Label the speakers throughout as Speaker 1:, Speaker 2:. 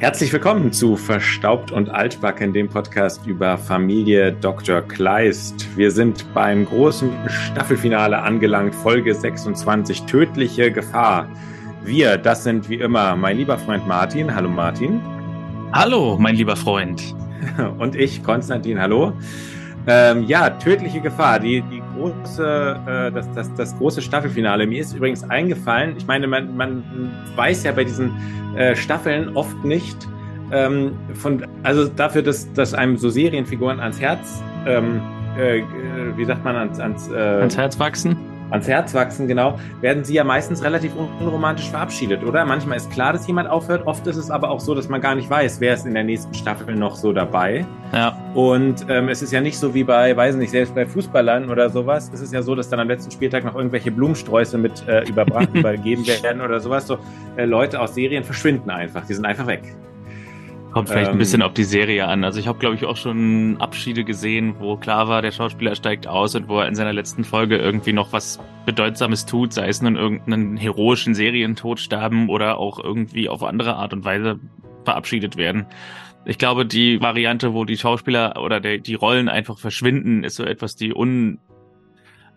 Speaker 1: Herzlich willkommen zu Verstaubt und Altbacken, dem Podcast über Familie Dr. Kleist. Wir sind beim großen Staffelfinale angelangt, Folge 26, tödliche Gefahr. Wir, das sind wie immer mein lieber Freund Martin. Hallo Martin.
Speaker 2: Hallo, mein lieber Freund.
Speaker 1: Und ich, Konstantin, hallo. Ähm, ja, tödliche Gefahr, die, die große, äh, das, das, das große Staffelfinale. Mir ist übrigens eingefallen, ich meine, man, man weiß ja bei diesen äh, Staffeln oft nicht, ähm, von, also dafür, dass, dass einem so Serienfiguren ans Herz, ähm, äh, wie sagt man, ans, ans,
Speaker 2: äh, ans Herz wachsen
Speaker 1: ans Herz wachsen, genau, werden sie ja meistens relativ unromantisch verabschiedet, oder? Manchmal ist klar, dass jemand aufhört, oft ist es aber auch so, dass man gar nicht weiß, wer ist in der nächsten Staffel noch so dabei. Ja. Und ähm, es ist ja nicht so wie bei, weiß nicht, selbst bei Fußballern oder sowas, es ist ja so, dass dann am letzten Spieltag noch irgendwelche Blumensträuße mit äh, überbracht, übergeben werden oder sowas. So äh, Leute aus Serien verschwinden einfach, die sind einfach weg.
Speaker 2: Kommt vielleicht ähm, ein bisschen auf die Serie an. Also ich habe, glaube ich, auch schon Abschiede gesehen, wo klar war, der Schauspieler steigt aus und wo er in seiner letzten Folge irgendwie noch was Bedeutsames tut, sei es nun irgendeinen heroischen Serientod sterben oder auch irgendwie auf andere Art und Weise verabschiedet werden. Ich glaube, die Variante, wo die Schauspieler oder der, die Rollen einfach verschwinden, ist so etwas die un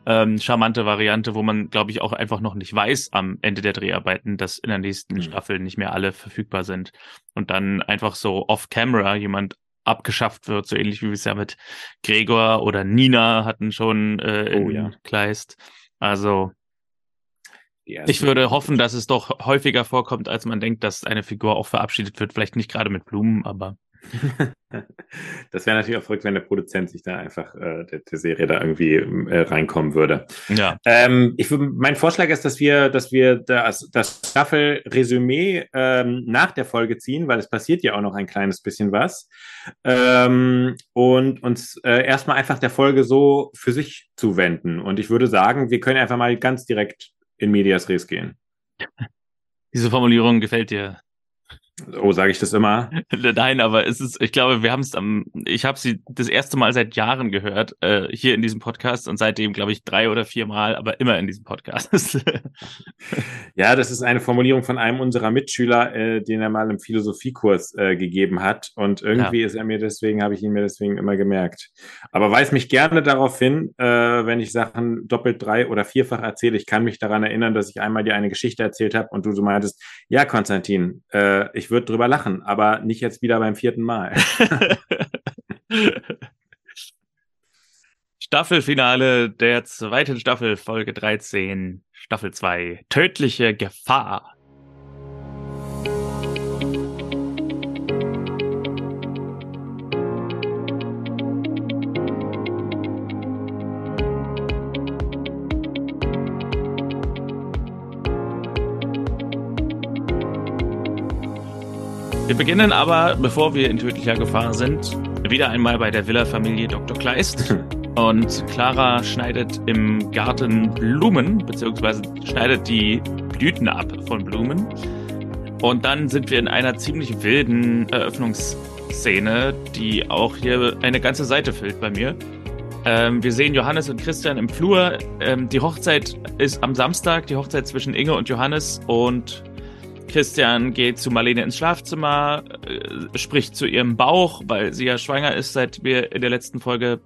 Speaker 2: ähm, charmante Variante, wo man, glaube ich, auch einfach noch nicht weiß am Ende der Dreharbeiten, dass in der nächsten mhm. Staffel nicht mehr alle verfügbar sind. Und dann einfach so off-camera jemand abgeschafft wird, so ähnlich wie wir es ja mit Gregor oder Nina hatten schon äh, in oh, ja. Kleist. Also ich würde hoffen, dass es doch häufiger vorkommt, als man denkt, dass eine Figur auch verabschiedet wird. Vielleicht nicht gerade mit Blumen, aber
Speaker 1: das wäre natürlich auch verrückt, wenn der Produzent sich da einfach äh, der, der, Serie da irgendwie äh, reinkommen würde. Ja. Ähm, ich, mein Vorschlag ist, dass wir, dass wir das, das Staffel-Resümee ähm, nach der Folge ziehen, weil es passiert ja auch noch ein kleines bisschen was. Ähm, und uns äh, erstmal einfach der Folge so für sich zuwenden. Und ich würde sagen, wir können einfach mal ganz direkt in Medias Res gehen.
Speaker 2: Diese Formulierung gefällt dir.
Speaker 1: Oh, sage ich das immer?
Speaker 2: Nein, aber es ist, ich glaube, wir haben es am, ich habe sie das erste Mal seit Jahren gehört, äh, hier in diesem Podcast und seitdem, glaube ich, drei oder vier Mal, aber immer in diesem Podcast.
Speaker 1: ja, das ist eine Formulierung von einem unserer Mitschüler, äh, den er mal im Philosophiekurs äh, gegeben hat. Und irgendwie ja. ist er mir deswegen, habe ich ihn mir deswegen immer gemerkt. Aber weis mich gerne darauf hin, äh, wenn ich Sachen doppelt, drei oder vierfach erzähle. Ich kann mich daran erinnern, dass ich einmal dir eine Geschichte erzählt habe und du so meintest, ja, Konstantin, äh, ich würde drüber lachen, aber nicht jetzt wieder beim vierten Mal.
Speaker 2: Staffelfinale der zweiten Staffel, Folge 13, Staffel 2, tödliche Gefahr. Wir beginnen aber, bevor wir in tödlicher Gefahr sind, wieder einmal bei der Villa-Familie Dr. Kleist. Und Clara schneidet im Garten Blumen, beziehungsweise schneidet die Blüten ab von Blumen. Und dann sind wir in einer ziemlich wilden Eröffnungsszene, die auch hier eine ganze Seite füllt bei mir. Ähm, wir sehen Johannes und Christian im Flur. Ähm, die Hochzeit ist am Samstag, die Hochzeit zwischen Inge und Johannes. Und Christian geht zu Marlene ins Schlafzimmer, äh, spricht zu ihrem Bauch, weil sie ja schwanger ist, seit wir in der letzten Folge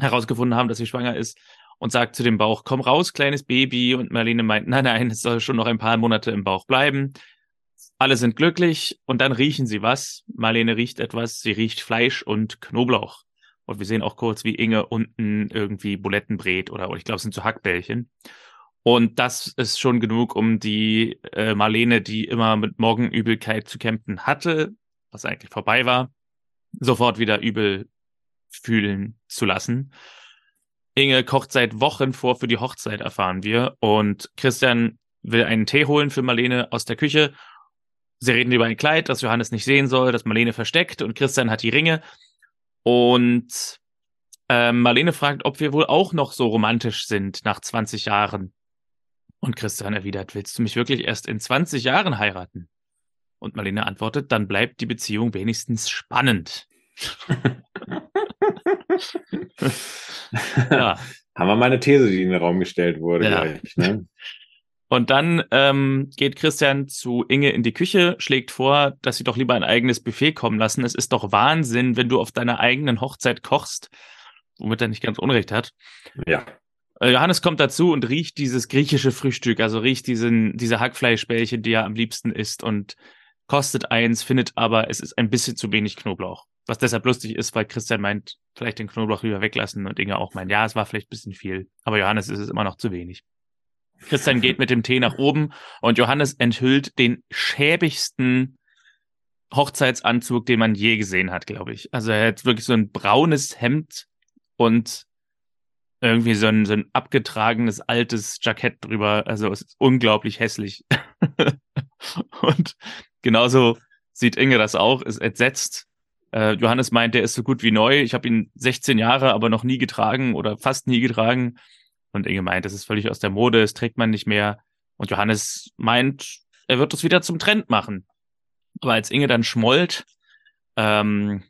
Speaker 2: herausgefunden haben, dass sie schwanger ist und sagt zu dem Bauch, komm raus, kleines Baby. Und Marlene meint, nein, nein, es soll schon noch ein paar Monate im Bauch bleiben. Alle sind glücklich und dann riechen sie was. Marlene riecht etwas, sie riecht Fleisch und Knoblauch. Und wir sehen auch kurz, wie Inge unten irgendwie Buletten brät oder, oder ich glaube, es sind so Hackbällchen. Und das ist schon genug, um die äh, Marlene, die immer mit Morgenübelkeit zu kämpfen hatte, was eigentlich vorbei war, sofort wieder übel fühlen zu lassen. Inge kocht seit Wochen vor für die Hochzeit, erfahren wir. Und Christian will einen Tee holen für Marlene aus der Küche. Sie reden über ein Kleid, das Johannes nicht sehen soll, das Marlene versteckt und Christian hat die Ringe. Und äh, Marlene fragt, ob wir wohl auch noch so romantisch sind nach 20 Jahren. Und Christian erwidert, willst du mich wirklich erst in 20 Jahren heiraten? Und Marlene antwortet, dann bleibt die Beziehung wenigstens spannend.
Speaker 1: ja. Haben wir mal eine These, die in den Raum gestellt wurde, ja. gleich, ne?
Speaker 2: Und dann ähm, geht Christian zu Inge in die Küche, schlägt vor, dass sie doch lieber ein eigenes Buffet kommen lassen. Es ist doch Wahnsinn, wenn du auf deiner eigenen Hochzeit kochst, womit er nicht ganz Unrecht hat.
Speaker 1: Ja.
Speaker 2: Äh, Johannes kommt dazu und riecht dieses griechische Frühstück, also riecht diesen, diese Hackfleischbällchen, die er am liebsten isst und kostet eins, findet aber, es ist ein bisschen zu wenig Knoblauch. Was deshalb lustig ist, weil Christian meint, vielleicht den Knoblauch lieber weglassen und Inge auch meint, ja, es war vielleicht ein bisschen viel. Aber Johannes ist es immer noch zu wenig. Christian geht mit dem Tee nach oben und Johannes enthüllt den schäbigsten Hochzeitsanzug, den man je gesehen hat, glaube ich. Also er hat wirklich so ein braunes Hemd und irgendwie so ein, so ein abgetragenes altes Jackett drüber. Also es ist unglaublich hässlich. und genauso sieht Inge das auch, ist entsetzt. Äh, Johannes meint, der ist so gut wie neu. Ich habe ihn 16 Jahre, aber noch nie getragen oder fast nie getragen. Und Inge meint, das ist völlig aus der Mode, das trägt man nicht mehr. Und Johannes meint, er wird das wieder zum Trend machen. Aber als Inge dann schmollt, ähm,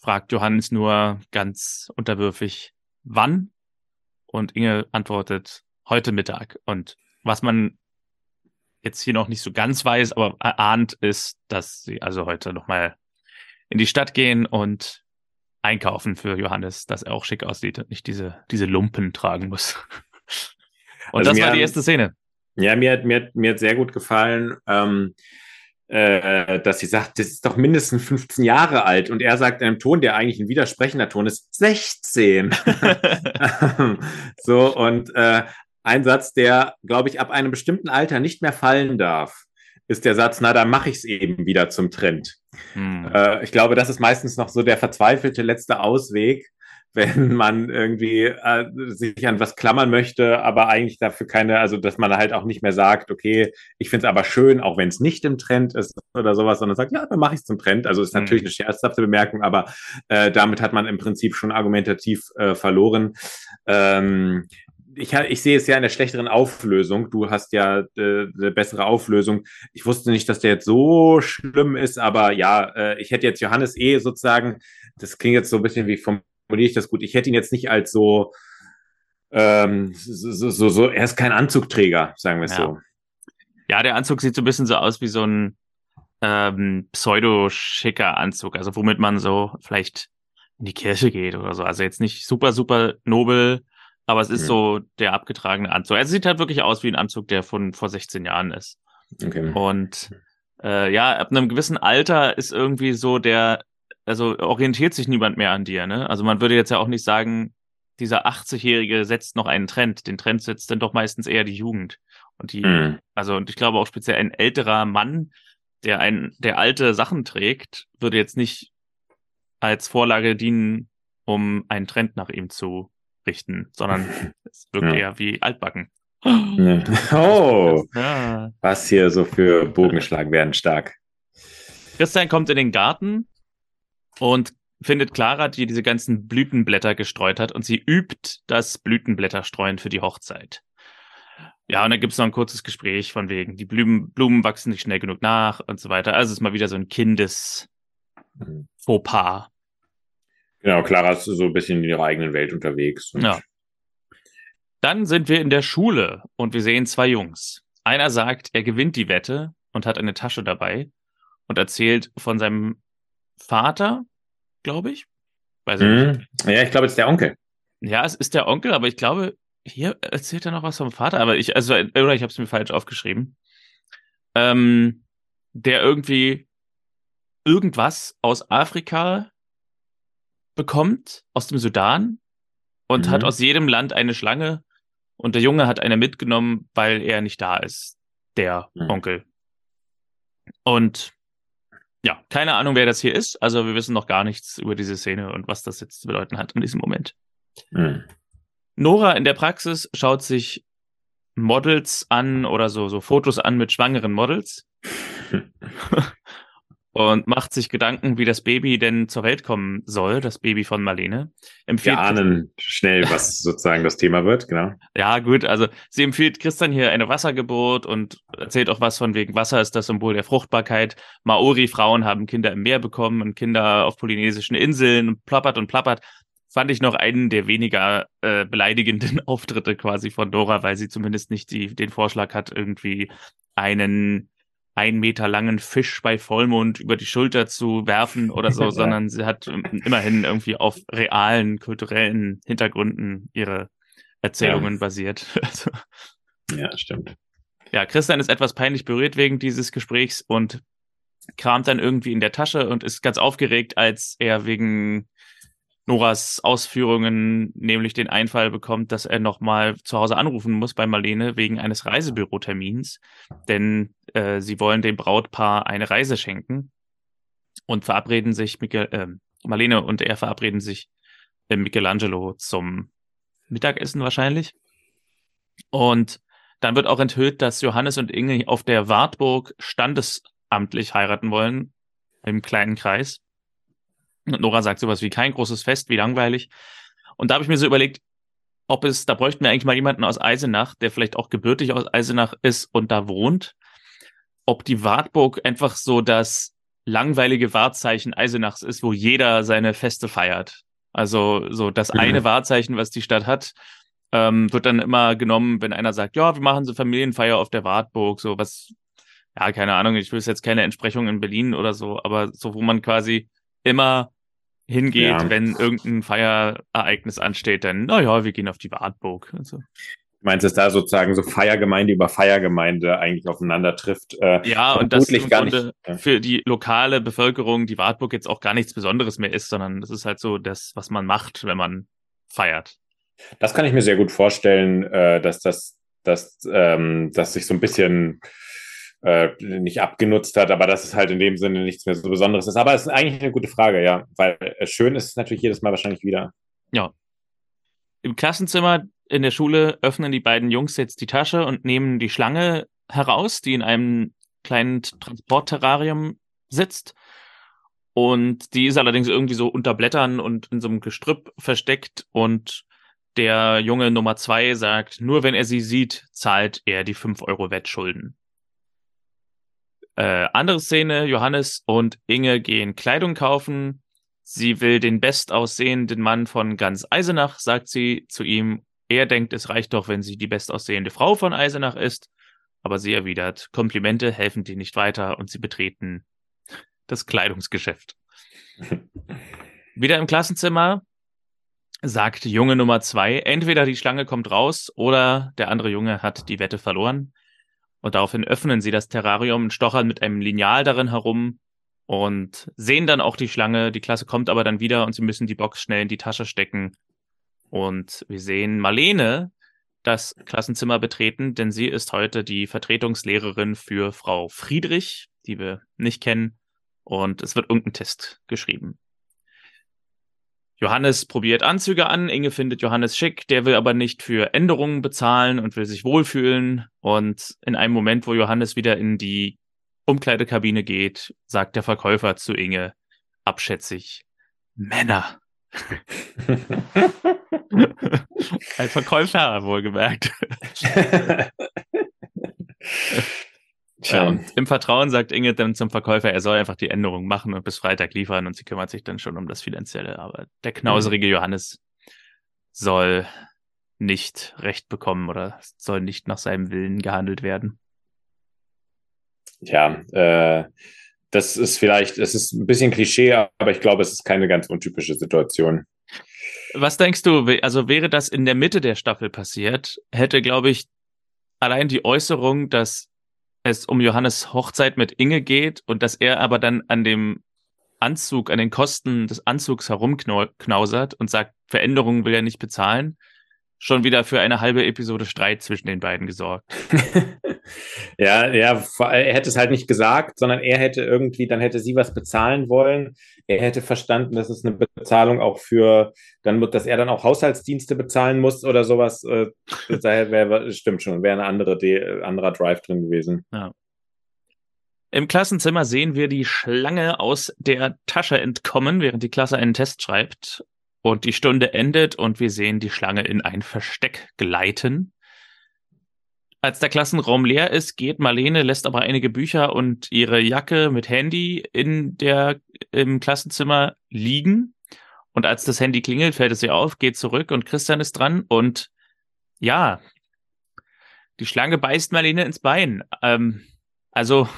Speaker 2: fragt Johannes nur ganz unterwürfig, wann? Und Inge antwortet, heute Mittag. Und was man jetzt hier noch nicht so ganz weiß, aber ahnt, ist, dass sie also heute nochmal in die Stadt gehen und einkaufen für Johannes, dass er auch schick aussieht und nicht diese, diese Lumpen tragen muss. Und also das war die erste Szene.
Speaker 1: Ja, mir hat, mir, hat, mir hat sehr gut gefallen, ähm, äh, dass sie sagt, das ist doch mindestens 15 Jahre alt. Und er sagt in einem Ton, der eigentlich ein widersprechender Ton ist, 16. so, und äh, ein Satz, der, glaube ich, ab einem bestimmten Alter nicht mehr fallen darf, ist der Satz, na, dann mache ich es eben wieder zum Trend. Hm. Äh, ich glaube, das ist meistens noch so der verzweifelte letzte Ausweg, wenn man irgendwie äh, sich an was klammern möchte, aber eigentlich dafür keine, also dass man halt auch nicht mehr sagt, okay, ich finde es aber schön, auch wenn es nicht im Trend ist oder sowas, sondern sagt, ja, dann mache ich es zum Trend. Also ist natürlich mhm. eine scherzhafte Bemerkung, aber äh, damit hat man im Prinzip schon argumentativ äh, verloren. Ähm, ich, ich sehe es ja in der schlechteren Auflösung. Du hast ja äh, eine bessere Auflösung. Ich wusste nicht, dass der jetzt so schlimm ist, aber ja, äh, ich hätte jetzt Johannes eh sozusagen, das klingt jetzt so ein bisschen wie vom formuliere ich das gut? Ich hätte ihn jetzt nicht als so, ähm, so, so, so, er ist kein Anzugträger, sagen wir es
Speaker 2: ja.
Speaker 1: so.
Speaker 2: Ja, der Anzug sieht so ein bisschen so aus wie so ein ähm, pseudo-schicker Anzug, also womit man so vielleicht in die Kirche geht oder so. Also jetzt nicht super, super nobel, aber es ist mhm. so der abgetragene Anzug. Er sieht halt wirklich aus wie ein Anzug, der von vor 16 Jahren ist. Okay. Und äh, ja, ab einem gewissen Alter ist irgendwie so der also orientiert sich niemand mehr an dir, ne? Also man würde jetzt ja auch nicht sagen, dieser 80-Jährige setzt noch einen Trend. Den Trend setzt dann doch meistens eher die Jugend. Und die, mhm. also, und ich glaube auch speziell ein älterer Mann, der ein, der alte Sachen trägt, würde jetzt nicht als Vorlage dienen, um einen Trend nach ihm zu richten, sondern es wirkt ja. eher wie altbacken.
Speaker 1: Oh, ja. was hier so für Bogenschlagen werden stark.
Speaker 2: Christian kommt in den Garten und findet Clara, die diese ganzen Blütenblätter gestreut hat und sie übt das Blütenblätterstreuen für die Hochzeit. Ja, und dann gibt's noch ein kurzes Gespräch von wegen, die Blumen, Blumen wachsen nicht schnell genug nach und so weiter. Also es ist mal wieder so ein Kindes Fauxpas.
Speaker 1: Genau, Clara ist so ein bisschen in ihrer eigenen Welt unterwegs.
Speaker 2: ja. Dann sind wir in der Schule und wir sehen zwei Jungs. Einer sagt, er gewinnt die Wette und hat eine Tasche dabei und erzählt von seinem Vater, glaube ich.
Speaker 1: Weiß mhm. Ja, ich glaube, es ist der Onkel.
Speaker 2: Ja, es ist der Onkel, aber ich glaube, hier erzählt er noch was vom Vater, aber ich, also, oder ich habe es mir falsch aufgeschrieben. Ähm, der irgendwie irgendwas aus Afrika bekommt, aus dem Sudan, und mhm. hat aus jedem Land eine Schlange. Und der Junge hat eine mitgenommen, weil er nicht da ist, der mhm. Onkel. Und ja, keine Ahnung, wer das hier ist. Also wir wissen noch gar nichts über diese Szene und was das jetzt zu bedeuten hat in diesem Moment. Mhm. Nora in der Praxis schaut sich Models an oder so, so Fotos an mit schwangeren Models. und macht sich Gedanken, wie das Baby denn zur Welt kommen soll, das Baby von Marlene.
Speaker 1: Empfiehlt Wir ahnen schnell, was sozusagen das Thema wird, genau.
Speaker 2: Ja, gut, also sie empfiehlt Christian hier eine Wassergeburt und erzählt auch was von wegen Wasser ist das Symbol der Fruchtbarkeit. Maori-Frauen haben Kinder im Meer bekommen und Kinder auf polynesischen Inseln und plappert und plappert. fand ich noch einen der weniger äh, beleidigenden Auftritte quasi von Dora, weil sie zumindest nicht die, den Vorschlag hat, irgendwie einen ein Meter langen Fisch bei Vollmond über die Schulter zu werfen oder so, sondern sie hat immerhin irgendwie auf realen kulturellen Hintergründen ihre Erzählungen ja. basiert.
Speaker 1: Also ja, stimmt.
Speaker 2: Ja, Christian ist etwas peinlich berührt wegen dieses Gesprächs und kramt dann irgendwie in der Tasche und ist ganz aufgeregt, als er wegen Noras Ausführungen nämlich den Einfall bekommt, dass er nochmal zu Hause anrufen muss bei Marlene wegen eines Reisebürotermins, denn äh, sie wollen dem Brautpaar eine Reise schenken und verabreden sich, Michael, äh, Marlene und er verabreden sich im Michelangelo zum Mittagessen wahrscheinlich. Und dann wird auch enthüllt, dass Johannes und Inge auf der Wartburg standesamtlich heiraten wollen, im kleinen Kreis. Und Nora sagt sowas wie kein großes Fest, wie langweilig. Und da habe ich mir so überlegt, ob es, da bräuchten wir eigentlich mal jemanden aus Eisenach, der vielleicht auch gebürtig aus Eisenach ist und da wohnt. Ob die Wartburg einfach so das langweilige Wahrzeichen Eisenachs ist, wo jeder seine Feste feiert. Also so das mhm. eine Wahrzeichen, was die Stadt hat, ähm, wird dann immer genommen, wenn einer sagt, ja, wir machen so Familienfeier auf der Wartburg, so was, ja, keine Ahnung, ich will jetzt keine Entsprechung in Berlin oder so, aber so, wo man quasi immer hingeht, ja. wenn irgendein Feierereignis ansteht, dann, naja, wir gehen auf die Wartburg. Also.
Speaker 1: Du meinst, dass da sozusagen so Feiergemeinde über Feiergemeinde eigentlich aufeinander trifft?
Speaker 2: Äh, ja, und das im gar Grunde nicht, für die lokale Bevölkerung die Wartburg jetzt auch gar nichts Besonderes mehr ist, sondern das ist halt so das, was man macht, wenn man feiert.
Speaker 1: Das kann ich mir sehr gut vorstellen, äh, dass das, dass, ähm, dass sich so ein bisschen äh, nicht abgenutzt hat, aber dass es halt in dem Sinne nichts mehr so Besonderes ist. Aber es ist eigentlich eine gute Frage, ja, weil äh, schön ist es natürlich jedes Mal wahrscheinlich wieder.
Speaker 2: Ja. Im Klassenzimmer in der Schule öffnen die beiden Jungs jetzt die Tasche und nehmen die Schlange heraus, die in einem kleinen Transportterrarium sitzt. Und die ist allerdings irgendwie so unter Blättern und in so einem Gestrüpp versteckt und der Junge Nummer zwei sagt, nur wenn er sie sieht, zahlt er die 5 Euro Wettschulden. Äh, andere Szene, Johannes und Inge gehen Kleidung kaufen. Sie will den bestaussehenden Mann von ganz Eisenach, sagt sie zu ihm. Er denkt, es reicht doch, wenn sie die bestaussehende Frau von Eisenach ist. Aber sie erwidert, Komplimente helfen dir nicht weiter und sie betreten das Kleidungsgeschäft. Wieder im Klassenzimmer sagt Junge Nummer zwei, entweder die Schlange kommt raus oder der andere Junge hat die Wette verloren. Und daraufhin öffnen sie das Terrarium, stochern mit einem Lineal darin herum und sehen dann auch die Schlange. Die Klasse kommt aber dann wieder und sie müssen die Box schnell in die Tasche stecken. Und wir sehen Marlene das Klassenzimmer betreten, denn sie ist heute die Vertretungslehrerin für Frau Friedrich, die wir nicht kennen. Und es wird irgendein Test geschrieben. Johannes probiert Anzüge an, Inge findet Johannes schick, der will aber nicht für Änderungen bezahlen und will sich wohlfühlen. Und in einem Moment, wo Johannes wieder in die Umkleidekabine geht, sagt der Verkäufer zu Inge abschätzig, Männer. Ein Verkäufer, wohlgemerkt. Tja. Und im Vertrauen sagt Inge dann zum Verkäufer, er soll einfach die Änderung machen und bis Freitag liefern und sie kümmert sich dann schon um das Finanzielle. Aber der knauserige mhm. Johannes soll nicht Recht bekommen oder soll nicht nach seinem Willen gehandelt werden.
Speaker 1: Ja, äh, das ist vielleicht, es ist ein bisschen Klischee, aber ich glaube, es ist keine ganz untypische Situation.
Speaker 2: Was denkst du, also wäre das in der Mitte der Staffel passiert, hätte, glaube ich, allein die Äußerung, dass es um Johannes Hochzeit mit Inge geht und dass er aber dann an dem Anzug, an den Kosten des Anzugs herumknausert und sagt, Veränderungen will er nicht bezahlen, schon wieder für eine halbe Episode Streit zwischen den beiden gesorgt.
Speaker 1: ja, ja, er hätte es halt nicht gesagt, sondern er hätte irgendwie, dann hätte sie was bezahlen wollen. Er hätte verstanden, dass es eine Bezahlung auch für, dann dass er dann auch Haushaltsdienste bezahlen muss oder sowas. Äh, daher wäre, stimmt schon, wäre eine andere, anderer Drive drin gewesen.
Speaker 2: Ja. Im Klassenzimmer sehen wir die Schlange aus der Tasche entkommen, während die Klasse einen Test schreibt. Und die Stunde endet und wir sehen die Schlange in ein Versteck gleiten. Als der Klassenraum leer ist, geht Marlene, lässt aber einige Bücher und ihre Jacke mit Handy in der, im Klassenzimmer liegen Und als das Handy klingelt, fällt es ihr auf, geht zurück und Christian ist dran und ja, die Schlange beißt Marlene ins Bein. Ähm, also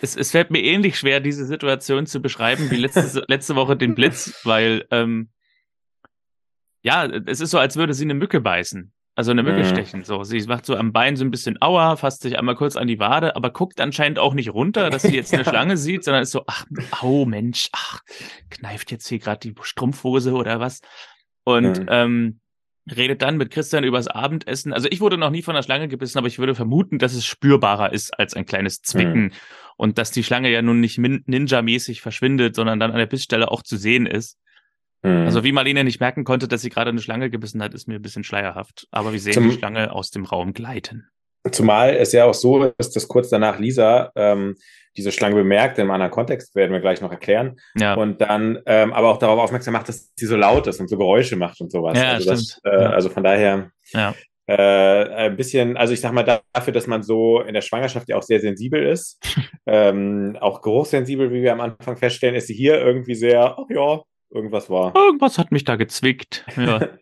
Speaker 2: es, es fällt mir ähnlich schwer, diese Situation zu beschreiben wie letzte, letzte Woche den Blitz, weil ähm, ja, es ist so, als würde sie eine Mücke beißen. Also eine Mücke mhm. stechen. So, sie macht so am Bein so ein bisschen Aua, fasst sich einmal kurz an die Wade, aber guckt anscheinend auch nicht runter, dass sie jetzt eine Schlange sieht, sondern ist so, ach, au Mensch, ach, kneift jetzt hier gerade die Strumpfhose oder was. Und mhm. ähm, redet dann mit Christian übers Abendessen. Also ich wurde noch nie von einer Schlange gebissen, aber ich würde vermuten, dass es spürbarer ist als ein kleines Zwicken mhm. und dass die Schlange ja nun nicht ninja-mäßig verschwindet, sondern dann an der Bissstelle auch zu sehen ist. Mhm. Also wie Marlene nicht merken konnte, dass sie gerade eine Schlange gebissen hat, ist mir ein bisschen schleierhaft. Aber wir sehen Zum, die Schlange aus dem Raum gleiten.
Speaker 1: Zumal es ja auch so ist, dass kurz danach Lisa ähm, diese Schlange bemerkt, in einem anderen Kontext werden wir gleich noch erklären. Ja. Und dann ähm, aber auch darauf aufmerksam macht, dass sie so laut ist und so Geräusche macht und sowas.
Speaker 2: Ja,
Speaker 1: also,
Speaker 2: das,
Speaker 1: äh, ja. also von daher
Speaker 2: ja.
Speaker 1: äh, ein bisschen, also ich sag mal, dafür, dass man so in der Schwangerschaft ja auch sehr sensibel ist, ähm, auch geruchssensibel, wie wir am Anfang feststellen, ist sie hier irgendwie sehr, ach ja, irgendwas war.
Speaker 2: Irgendwas hat mich da gezwickt. Ja.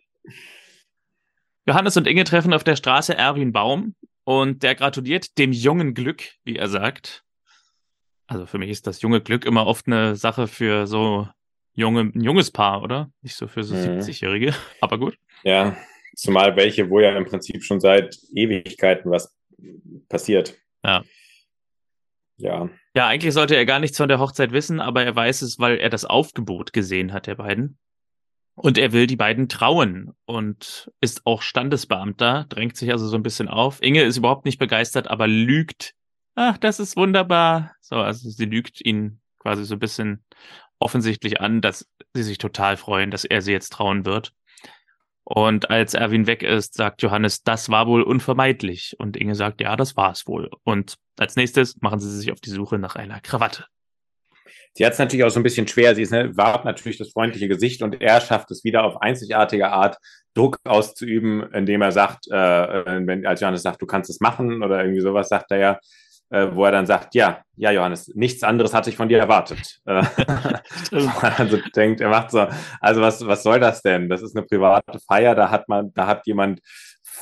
Speaker 2: Johannes und Inge treffen auf der Straße Erwin Baum und der gratuliert dem jungen Glück, wie er sagt. Also für mich ist das junge Glück immer oft eine Sache für so junge, ein junges Paar, oder? Nicht so für so mhm. 70-Jährige, aber gut.
Speaker 1: Ja, zumal welche, wo ja im Prinzip schon seit Ewigkeiten was passiert.
Speaker 2: Ja.
Speaker 1: Ja.
Speaker 2: Ja, eigentlich sollte er gar nichts von der Hochzeit wissen, aber er weiß es, weil er das Aufgebot gesehen hat, der beiden. Und er will die beiden trauen und ist auch Standesbeamter, drängt sich also so ein bisschen auf. Inge ist überhaupt nicht begeistert, aber lügt. Ach, das ist wunderbar. So, also sie lügt ihn quasi so ein bisschen offensichtlich an, dass sie sich total freuen, dass er sie jetzt trauen wird. Und als Erwin weg ist, sagt Johannes, das war wohl unvermeidlich. Und Inge sagt, ja, das war es wohl. Und als nächstes machen sie sich auf die Suche nach einer Krawatte.
Speaker 1: Sie hat es natürlich auch so ein bisschen schwer. Sie ist, ne, wahrt natürlich das freundliche Gesicht und er schafft es wieder auf einzigartige Art, Druck auszuüben, indem er sagt, äh, wenn, als Johannes sagt, du kannst es machen oder irgendwie sowas, sagt er ja, äh, wo er dann sagt, ja, ja, Johannes, nichts anderes hatte ich von dir erwartet. Also denkt, er macht so, also was, was soll das denn? Das ist eine private Feier, da hat man, da hat jemand,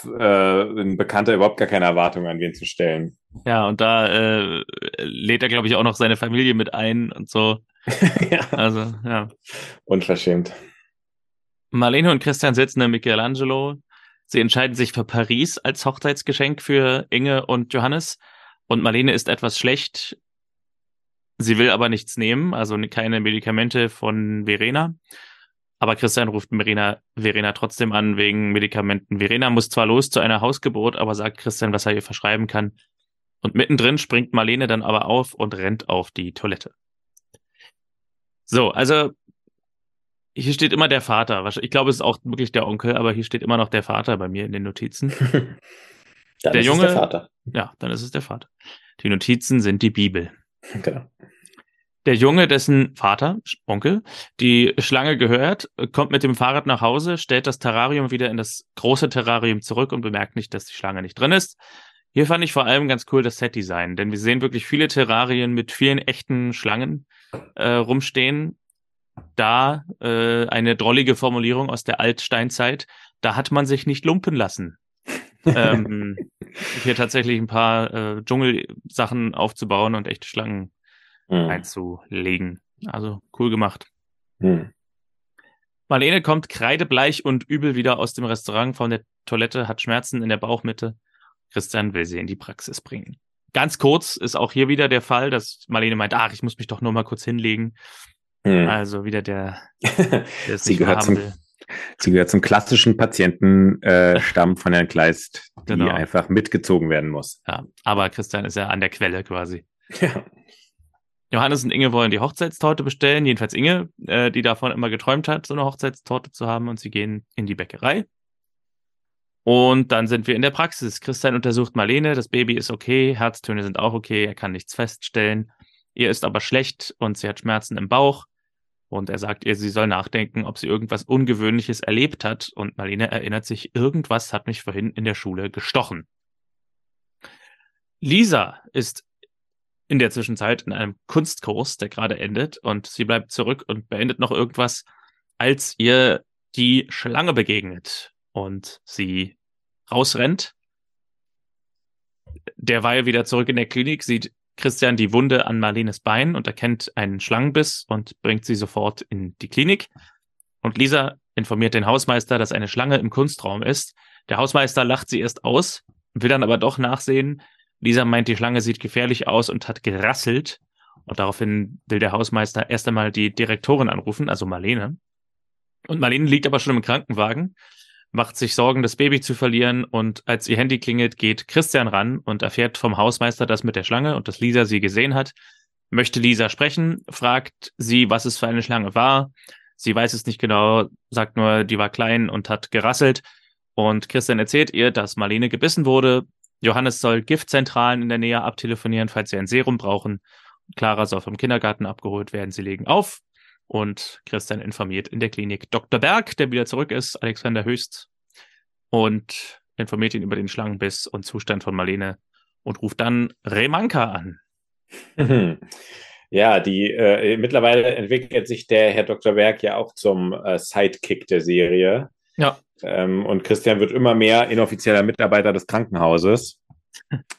Speaker 1: äh, ein Bekannter überhaupt gar keine Erwartungen an wen zu stellen.
Speaker 2: Ja, und da äh, lädt er, glaube ich, auch noch seine Familie mit ein und so. ja. Also, ja.
Speaker 1: Unverschämt.
Speaker 2: Marlene und Christian sitzen in Michelangelo. Sie entscheiden sich für Paris als Hochzeitsgeschenk für Inge und Johannes. Und Marlene ist etwas schlecht. Sie will aber nichts nehmen, also keine Medikamente von Verena. Aber Christian ruft Verena, Verena trotzdem an wegen Medikamenten. Verena muss zwar los zu einer Hausgeburt, aber sagt Christian, was er ihr verschreiben kann. Und mittendrin springt Marlene dann aber auf und rennt auf die Toilette. So, also hier steht immer der Vater. Ich glaube, es ist auch wirklich der Onkel, aber hier steht immer noch der Vater bei mir in den Notizen.
Speaker 1: dann der ist Junge, es der Vater.
Speaker 2: Ja, dann ist es der Vater. Die Notizen sind die Bibel.
Speaker 1: Genau.
Speaker 2: Der Junge, dessen Vater, Onkel, die Schlange gehört, kommt mit dem Fahrrad nach Hause, stellt das Terrarium wieder in das große Terrarium zurück und bemerkt nicht, dass die Schlange nicht drin ist. Hier fand ich vor allem ganz cool das Set-Design, denn wir sehen wirklich viele Terrarien mit vielen echten Schlangen äh, rumstehen. Da äh, eine drollige Formulierung aus der Altsteinzeit, da hat man sich nicht lumpen lassen. Ähm, hier tatsächlich ein paar äh, Dschungelsachen aufzubauen und echte Schlangen mhm. einzulegen. Also cool gemacht. Mhm. Marlene kommt kreidebleich und übel wieder aus dem Restaurant von der Toilette, hat Schmerzen in der Bauchmitte. Christian will sie in die Praxis bringen. Ganz kurz ist auch hier wieder der Fall, dass Marlene meint, ach, ich muss mich doch nur mal kurz hinlegen. Hm. Also wieder der,
Speaker 1: der sie, gehört zum, will. Sie gehört zum klassischen Patientenstamm äh, von Herrn Kleist, die genau. einfach mitgezogen werden muss.
Speaker 2: Ja, aber Christian ist ja an der Quelle quasi. Ja. Johannes und Inge wollen die Hochzeitstorte bestellen, jedenfalls Inge, äh, die davon immer geträumt hat, so eine Hochzeitstorte zu haben, und sie gehen in die Bäckerei. Und dann sind wir in der Praxis. Christian untersucht Marlene, das Baby ist okay, Herztöne sind auch okay, er kann nichts feststellen. Ihr ist aber schlecht und sie hat Schmerzen im Bauch. Und er sagt ihr, sie soll nachdenken, ob sie irgendwas Ungewöhnliches erlebt hat. Und Marlene erinnert sich, irgendwas hat mich vorhin in der Schule gestochen. Lisa ist in der Zwischenzeit in einem Kunstkurs, der gerade endet, und sie bleibt zurück und beendet noch irgendwas als ihr die Schlange begegnet und sie rausrennt. Derweil wieder zurück in der Klinik sieht Christian die Wunde an Marlenes Bein und erkennt einen Schlangenbiss und bringt sie sofort in die Klinik. Und Lisa informiert den Hausmeister, dass eine Schlange im Kunstraum ist. Der Hausmeister lacht sie erst aus, will dann aber doch nachsehen. Lisa meint, die Schlange sieht gefährlich aus und hat gerasselt. Und daraufhin will der Hausmeister erst einmal die Direktorin anrufen, also Marlene. Und Marlene liegt aber schon im Krankenwagen, macht sich Sorgen, das Baby zu verlieren. Und als ihr Handy klingelt, geht Christian ran und erfährt vom Hausmeister das mit der Schlange und dass Lisa sie gesehen hat. Möchte Lisa sprechen, fragt sie, was es für eine Schlange war. Sie weiß es nicht genau, sagt nur, die war klein und hat gerasselt. Und Christian erzählt ihr, dass Marlene gebissen wurde. Johannes soll Giftzentralen in der Nähe abtelefonieren, falls sie ein Serum brauchen. Clara soll vom Kindergarten abgeholt werden. Sie legen auf und Christian informiert in der Klinik Dr. Berg, der wieder zurück ist, Alexander Höchst, und informiert ihn über den Schlangenbiss und Zustand von Marlene und ruft dann Remanka an.
Speaker 1: Ja, die äh, mittlerweile entwickelt sich der Herr Dr. Berg ja auch zum äh, Sidekick der Serie.
Speaker 2: Ja.
Speaker 1: Ähm, und Christian wird immer mehr inoffizieller Mitarbeiter des Krankenhauses.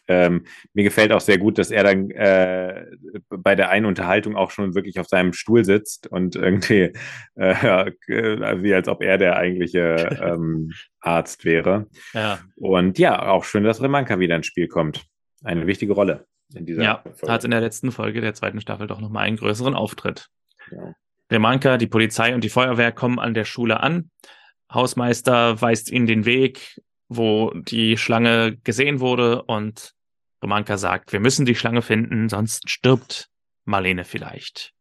Speaker 1: Ähm, mir gefällt auch sehr gut, dass er dann äh, bei der einen Unterhaltung auch schon wirklich auf seinem Stuhl sitzt und irgendwie äh, wie als ob er der eigentliche ähm, Arzt wäre.
Speaker 2: Ja.
Speaker 1: Und ja, auch schön, dass Remanka wieder ins Spiel kommt. Eine wichtige Rolle in dieser
Speaker 2: ja, Folge. hat in der letzten Folge der zweiten Staffel doch nochmal einen größeren Auftritt. Ja. Remanka, die Polizei und die Feuerwehr kommen an der Schule an. Hausmeister weist ihnen den Weg, wo die Schlange gesehen wurde und Romanka sagt, wir müssen die Schlange finden, sonst stirbt Marlene vielleicht.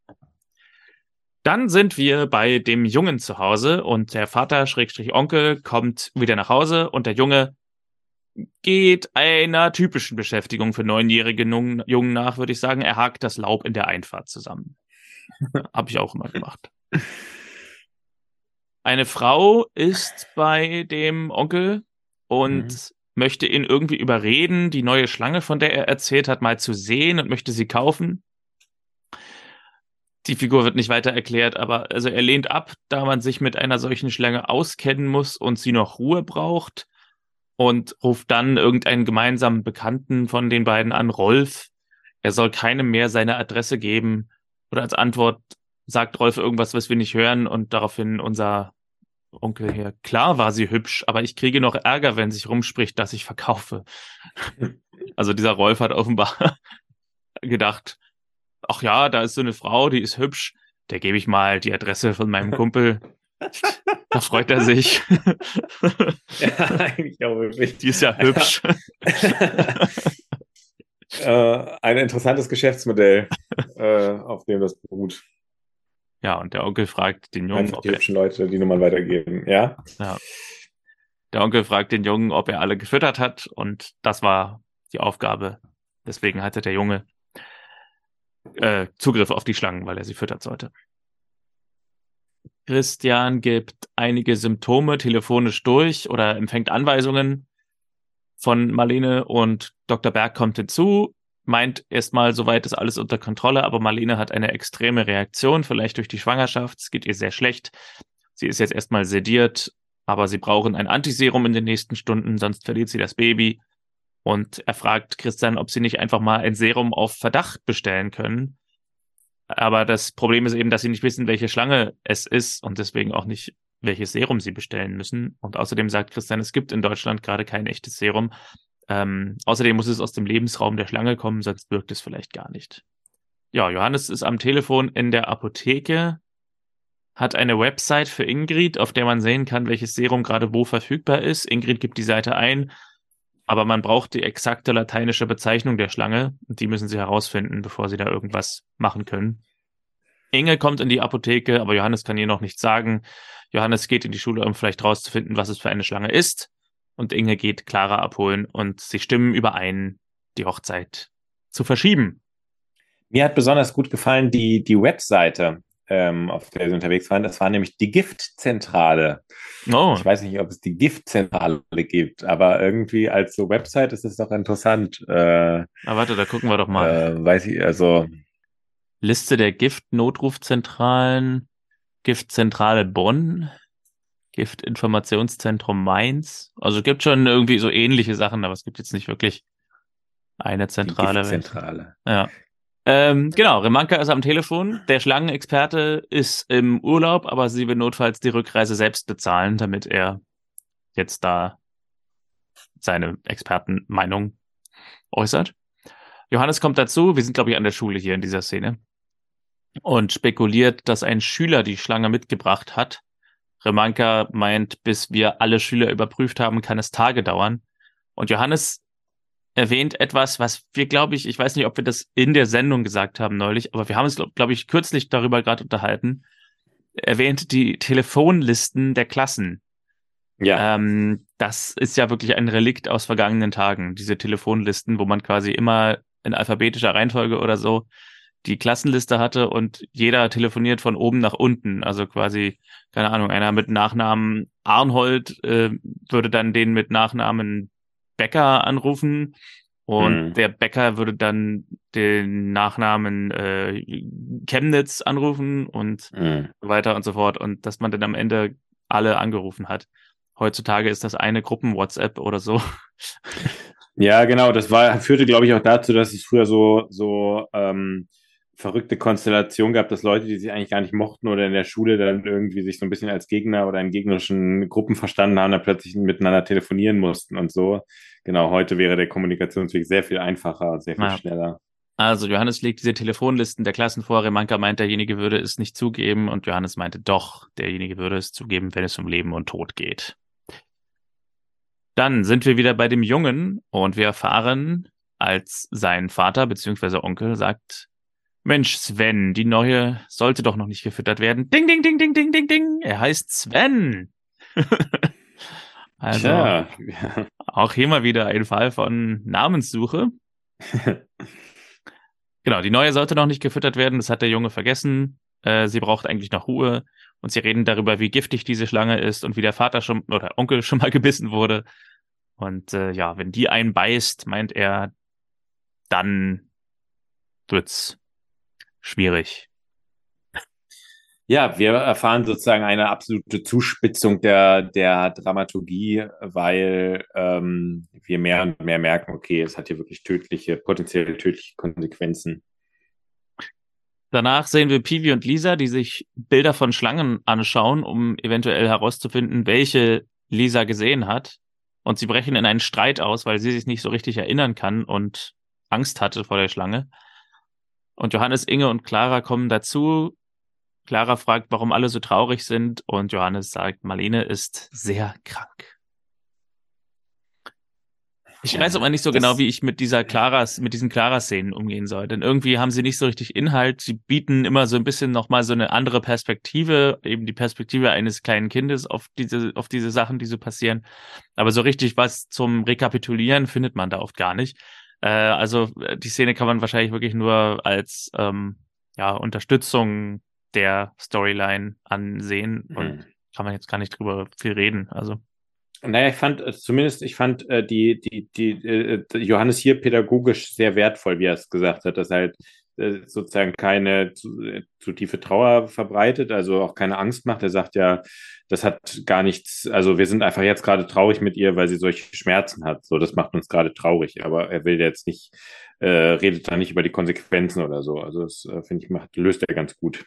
Speaker 2: Dann sind wir bei dem Jungen zu Hause und der Vater, Schrägstrich Onkel, kommt wieder nach Hause und der Junge geht einer typischen Beschäftigung für neunjährige Jungen nach, würde ich sagen. Er hakt das Laub in der Einfahrt zusammen. Habe ich auch immer gemacht. Eine Frau ist bei dem Onkel und mhm. möchte ihn irgendwie überreden, die neue Schlange, von der er erzählt hat, mal zu sehen und möchte sie kaufen. Die Figur wird nicht weiter erklärt, aber also er lehnt ab, da man sich mit einer solchen Schlange auskennen muss und sie noch Ruhe braucht und ruft dann irgendeinen gemeinsamen Bekannten von den beiden an, Rolf. Er soll keinem mehr seine Adresse geben. Oder als Antwort sagt Rolf irgendwas, was wir nicht hören und daraufhin unser Onkel hier. Klar war sie hübsch, aber ich kriege noch Ärger, wenn sich rumspricht, dass ich verkaufe. also dieser Rolf hat offenbar gedacht, ach ja, da ist so eine Frau, die ist hübsch, der gebe ich mal die Adresse von meinem Kumpel. Da freut er sich.
Speaker 1: ja, eigentlich auch wirklich.
Speaker 2: Die ist ja hübsch.
Speaker 1: äh, ein interessantes Geschäftsmodell, äh, auf dem das beruht.
Speaker 2: Ja, und der Onkel fragt den Jungen.
Speaker 1: Einfach die hübschen Leute die Nummern weitergeben, ja?
Speaker 2: Ja. Der Onkel fragt den Jungen, ob er alle gefüttert hat, und das war die Aufgabe. Deswegen hatte der Junge äh, Zugriff auf die Schlangen, weil er sie füttern sollte. Christian gibt einige Symptome telefonisch durch oder empfängt Anweisungen von Marlene und Dr. Berg kommt hinzu, meint erstmal, soweit ist alles unter Kontrolle, aber Marlene hat eine extreme Reaktion, vielleicht durch die Schwangerschaft. Es geht ihr sehr schlecht. Sie ist jetzt erstmal sediert, aber sie brauchen ein Antiserum in den nächsten Stunden, sonst verliert sie das Baby. Und er fragt Christian, ob sie nicht einfach mal ein Serum auf Verdacht bestellen können. Aber das Problem ist eben, dass sie nicht wissen, welche Schlange es ist und deswegen auch nicht, welches Serum sie bestellen müssen. Und außerdem sagt Christian, es gibt in Deutschland gerade kein echtes Serum. Ähm, außerdem muss es aus dem Lebensraum der Schlange kommen, sonst wirkt es vielleicht gar nicht. Ja, Johannes ist am Telefon in der Apotheke, hat eine Website für Ingrid, auf der man sehen kann, welches Serum gerade wo verfügbar ist. Ingrid gibt die Seite ein, aber man braucht die exakte lateinische Bezeichnung der Schlange die müssen sie herausfinden, bevor sie da irgendwas machen können. Inge kommt in die Apotheke, aber Johannes kann ihr noch nichts sagen. Johannes geht in die Schule, um vielleicht rauszufinden, was es für eine Schlange ist und Inge geht Clara abholen und sie stimmen überein, die Hochzeit zu verschieben.
Speaker 1: Mir hat besonders gut gefallen die, die Webseite, ähm, auf der sie unterwegs waren. Das war nämlich die Giftzentrale. Oh. Ich weiß nicht, ob es die Giftzentrale gibt, aber irgendwie als so Website ist es doch interessant. Äh,
Speaker 2: ah, warte, da gucken wir doch mal.
Speaker 1: Äh, weiß ich, also.
Speaker 2: Liste der Giftnotrufzentralen. Giftzentrale Bonn, Giftinformationszentrum Mainz. Also es gibt schon irgendwie so ähnliche Sachen, aber es gibt jetzt nicht wirklich eine Zentrale.
Speaker 1: Zentrale.
Speaker 2: Ja. Ähm, genau, Remanka ist am Telefon. Der Schlangenexperte ist im Urlaub, aber sie will notfalls die Rückreise selbst bezahlen, damit er jetzt da seine Expertenmeinung äußert. Johannes kommt dazu. Wir sind, glaube ich, an der Schule hier in dieser Szene. Und spekuliert, dass ein Schüler die Schlange mitgebracht hat. Remanka meint, bis wir alle Schüler überprüft haben, kann es Tage dauern. Und Johannes erwähnt etwas, was wir, glaube ich, ich weiß nicht, ob wir das in der Sendung gesagt haben neulich, aber wir haben uns, glaube ich, kürzlich darüber gerade unterhalten. Erwähnt die Telefonlisten der Klassen. Ja. Ähm, das ist ja wirklich ein Relikt aus vergangenen Tagen, diese Telefonlisten, wo man quasi immer in alphabetischer Reihenfolge oder so die Klassenliste hatte und jeder telefoniert von oben nach unten. Also quasi, keine Ahnung, einer mit Nachnamen Arnhold äh, würde dann den mit Nachnamen Becker anrufen und mhm. der Bäcker würde dann den Nachnamen äh, Chemnitz anrufen und mhm. so weiter und so fort. Und dass man dann am Ende alle angerufen hat. Heutzutage ist das eine Gruppen-WhatsApp oder so.
Speaker 1: Ja, genau. Das war, führte, glaube ich, auch dazu, dass es früher so, so ähm, verrückte Konstellation gab, dass Leute, die sich eigentlich gar nicht mochten oder in der Schule dann irgendwie sich so ein bisschen als Gegner oder in gegnerischen Gruppen verstanden haben, dann plötzlich miteinander telefonieren mussten und so. Genau, heute wäre der Kommunikationsweg sehr viel einfacher und sehr viel ja. schneller.
Speaker 2: Also Johannes legt diese Telefonlisten der Klassen vor. Remanka meint, derjenige würde es nicht zugeben und Johannes meinte doch, derjenige würde es zugeben, wenn es um Leben und Tod geht. Dann sind wir wieder bei dem Jungen und wir erfahren, als sein Vater bzw. Onkel sagt, Mensch, Sven, die neue sollte doch noch nicht gefüttert werden. Ding, ding, ding, ding, ding, ding, ding. Er heißt Sven. also, Tja, ja. auch hier mal wieder ein Fall von Namenssuche. genau, die neue sollte noch nicht gefüttert werden. Das hat der Junge vergessen. Äh, sie braucht eigentlich noch Ruhe. Und sie reden darüber, wie giftig diese Schlange ist und wie der Vater schon oder Onkel schon mal gebissen wurde. Und äh, ja, wenn die einen beißt, meint er, dann wird's schwierig.
Speaker 1: Ja, wir erfahren sozusagen eine absolute Zuspitzung der, der Dramaturgie, weil ähm, wir mehr und mehr merken, okay, es hat hier wirklich tödliche, potenziell tödliche Konsequenzen.
Speaker 2: Danach sehen wir Pivi und Lisa, die sich Bilder von Schlangen anschauen, um eventuell herauszufinden, welche Lisa gesehen hat. Und sie brechen in einen Streit aus, weil sie sich nicht so richtig erinnern kann und Angst hatte vor der Schlange. Und Johannes, Inge und Clara kommen dazu. Clara fragt, warum alle so traurig sind und Johannes sagt, Marlene ist sehr krank. Ich weiß aber nicht so genau, wie ich mit dieser Claras, mit diesen Clara-Szenen umgehen soll. Denn irgendwie haben sie nicht so richtig Inhalt. Sie bieten immer so ein bisschen nochmal so eine andere Perspektive, eben die Perspektive eines kleinen Kindes auf diese, auf diese Sachen, die so passieren. Aber so richtig was zum Rekapitulieren findet man da oft gar nicht. Äh, also äh, die Szene kann man wahrscheinlich wirklich nur als ähm, ja, Unterstützung der Storyline ansehen mhm. und kann man jetzt gar nicht drüber viel reden. Also.
Speaker 1: Naja, ich fand, äh, zumindest, ich fand äh, die, die, die Johannes hier pädagogisch sehr wertvoll, wie er es gesagt hat, dass er halt sozusagen keine zu, äh, zu tiefe Trauer verbreitet, also auch keine Angst macht. Er sagt ja, das hat gar nichts, also wir sind einfach jetzt gerade traurig mit ihr, weil sie solche Schmerzen hat. So, das macht uns gerade traurig, aber er will jetzt nicht, äh, redet da nicht über die Konsequenzen oder so. Also das äh, finde ich macht, löst er ganz gut.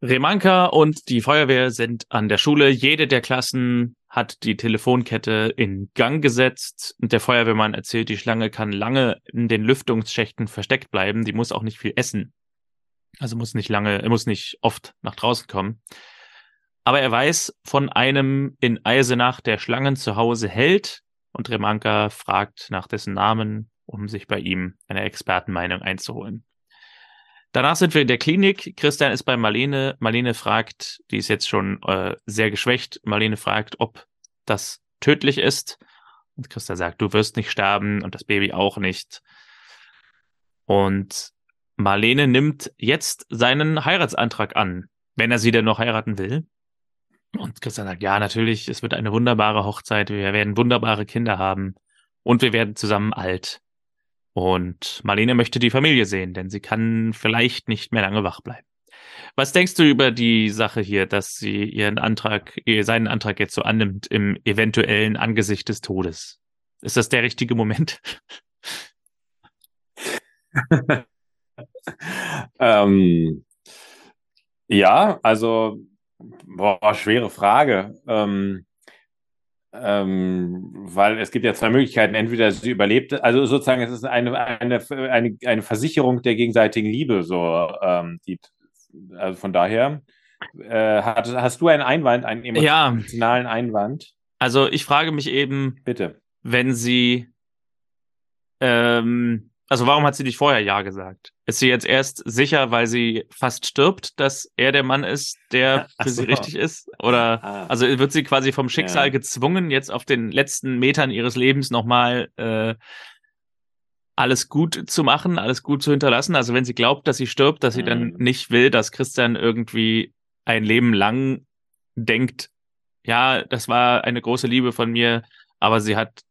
Speaker 2: Remanka und die Feuerwehr sind an der Schule. Jede der Klassen hat die Telefonkette in Gang gesetzt und der Feuerwehrmann erzählt, die Schlange kann lange in den Lüftungsschächten versteckt bleiben. Die muss auch nicht viel essen. Also muss nicht lange, muss nicht oft nach draußen kommen. Aber er weiß von einem in Eisenach, der Schlangen zu Hause hält und Remanka fragt nach dessen Namen, um sich bei ihm eine Expertenmeinung einzuholen. Danach sind wir in der Klinik. Christian ist bei Marlene. Marlene fragt, die ist jetzt schon äh, sehr geschwächt. Marlene fragt, ob das tödlich ist. Und Christian sagt, du wirst nicht sterben und das Baby auch nicht. Und Marlene nimmt jetzt seinen Heiratsantrag an, wenn er sie denn noch heiraten will. Und Christian sagt, ja, natürlich, es wird eine wunderbare Hochzeit, wir werden wunderbare Kinder haben und wir werden zusammen alt. Und Marlene möchte die Familie sehen, denn sie kann vielleicht nicht mehr lange wach bleiben. Was denkst du über die Sache hier, dass sie ihren Antrag, seinen Antrag jetzt so annimmt im eventuellen Angesicht des Todes? Ist das der richtige Moment?
Speaker 1: ähm, ja, also, boah, schwere Frage. Ähm, ähm, weil es gibt ja zwei Möglichkeiten. Entweder sie überlebt, also sozusagen es ist eine, eine, eine, eine Versicherung der gegenseitigen Liebe, so ähm, die, also von daher. Äh, hast, hast du einen Einwand, einen emotionalen ja. Einwand?
Speaker 2: Also ich frage mich eben,
Speaker 1: bitte,
Speaker 2: wenn sie ähm, also warum hat sie nicht vorher Ja gesagt? Ist sie jetzt erst sicher, weil sie fast stirbt, dass er der Mann ist, der für so. sie richtig ist? Oder ah. also wird sie quasi vom Schicksal ja. gezwungen, jetzt auf den letzten Metern ihres Lebens nochmal äh, alles gut zu machen, alles gut zu hinterlassen? Also wenn sie glaubt, dass sie stirbt, dass sie mhm. dann nicht will, dass Christian irgendwie ein Leben lang denkt, ja, das war eine große Liebe von mir, aber sie hat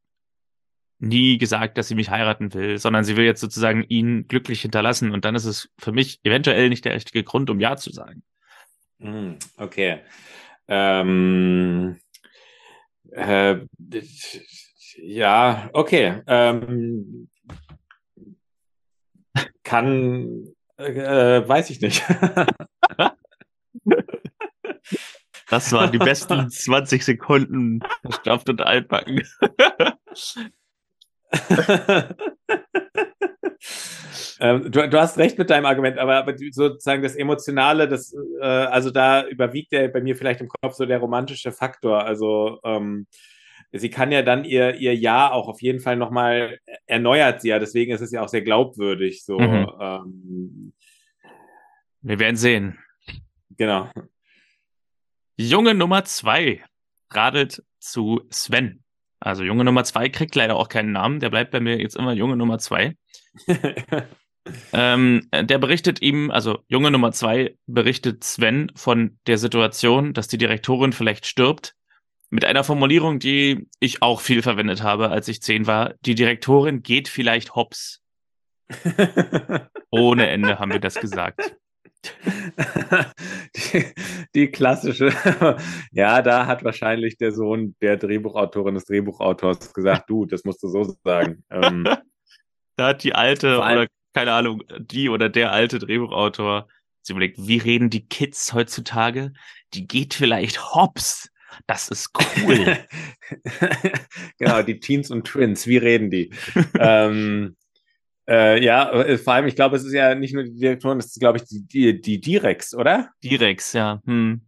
Speaker 2: nie gesagt, dass sie mich heiraten will, sondern sie will jetzt sozusagen ihn glücklich hinterlassen. Und dann ist es für mich eventuell nicht der richtige Grund, um Ja zu sagen.
Speaker 1: Hm, okay. Ähm, äh, ja, okay. Ähm, kann, äh, weiß ich nicht.
Speaker 2: Das waren die besten 20 Sekunden verstopft und altbacken.
Speaker 1: ähm, du, du, hast recht mit deinem Argument, aber, aber sozusagen das Emotionale, das, äh, also da überwiegt ja bei mir vielleicht im Kopf so der romantische Faktor. Also ähm, sie kann ja dann ihr, ihr Ja auch auf jeden Fall nochmal erneuert sie ja, deswegen ist es ja auch sehr glaubwürdig. So, mhm. ähm,
Speaker 2: Wir werden sehen.
Speaker 1: Genau.
Speaker 2: Junge Nummer zwei radelt zu Sven. Also Junge Nummer zwei kriegt leider auch keinen Namen. Der bleibt bei mir jetzt immer Junge Nummer zwei. ähm, der berichtet ihm, also Junge Nummer zwei berichtet Sven von der Situation, dass die Direktorin vielleicht stirbt. Mit einer Formulierung, die ich auch viel verwendet habe, als ich zehn war. Die Direktorin geht vielleicht hops. Ohne Ende haben wir das gesagt.
Speaker 1: die, die, klassische, ja, da hat wahrscheinlich der Sohn der Drehbuchautorin des Drehbuchautors gesagt, du, das musst du so sagen. Ähm,
Speaker 2: da hat die alte oder keine Ahnung, die oder der alte Drehbuchautor sich überlegt, wie reden die Kids heutzutage? Die geht vielleicht hops. Das ist cool.
Speaker 1: genau, die Teens und Twins, wie reden die? ähm, äh, ja, äh, vor allem, ich glaube, es ist ja nicht nur die Direktorin, es ist, glaube ich, die, die, die Direx, oder?
Speaker 2: Direx, ja. Hm.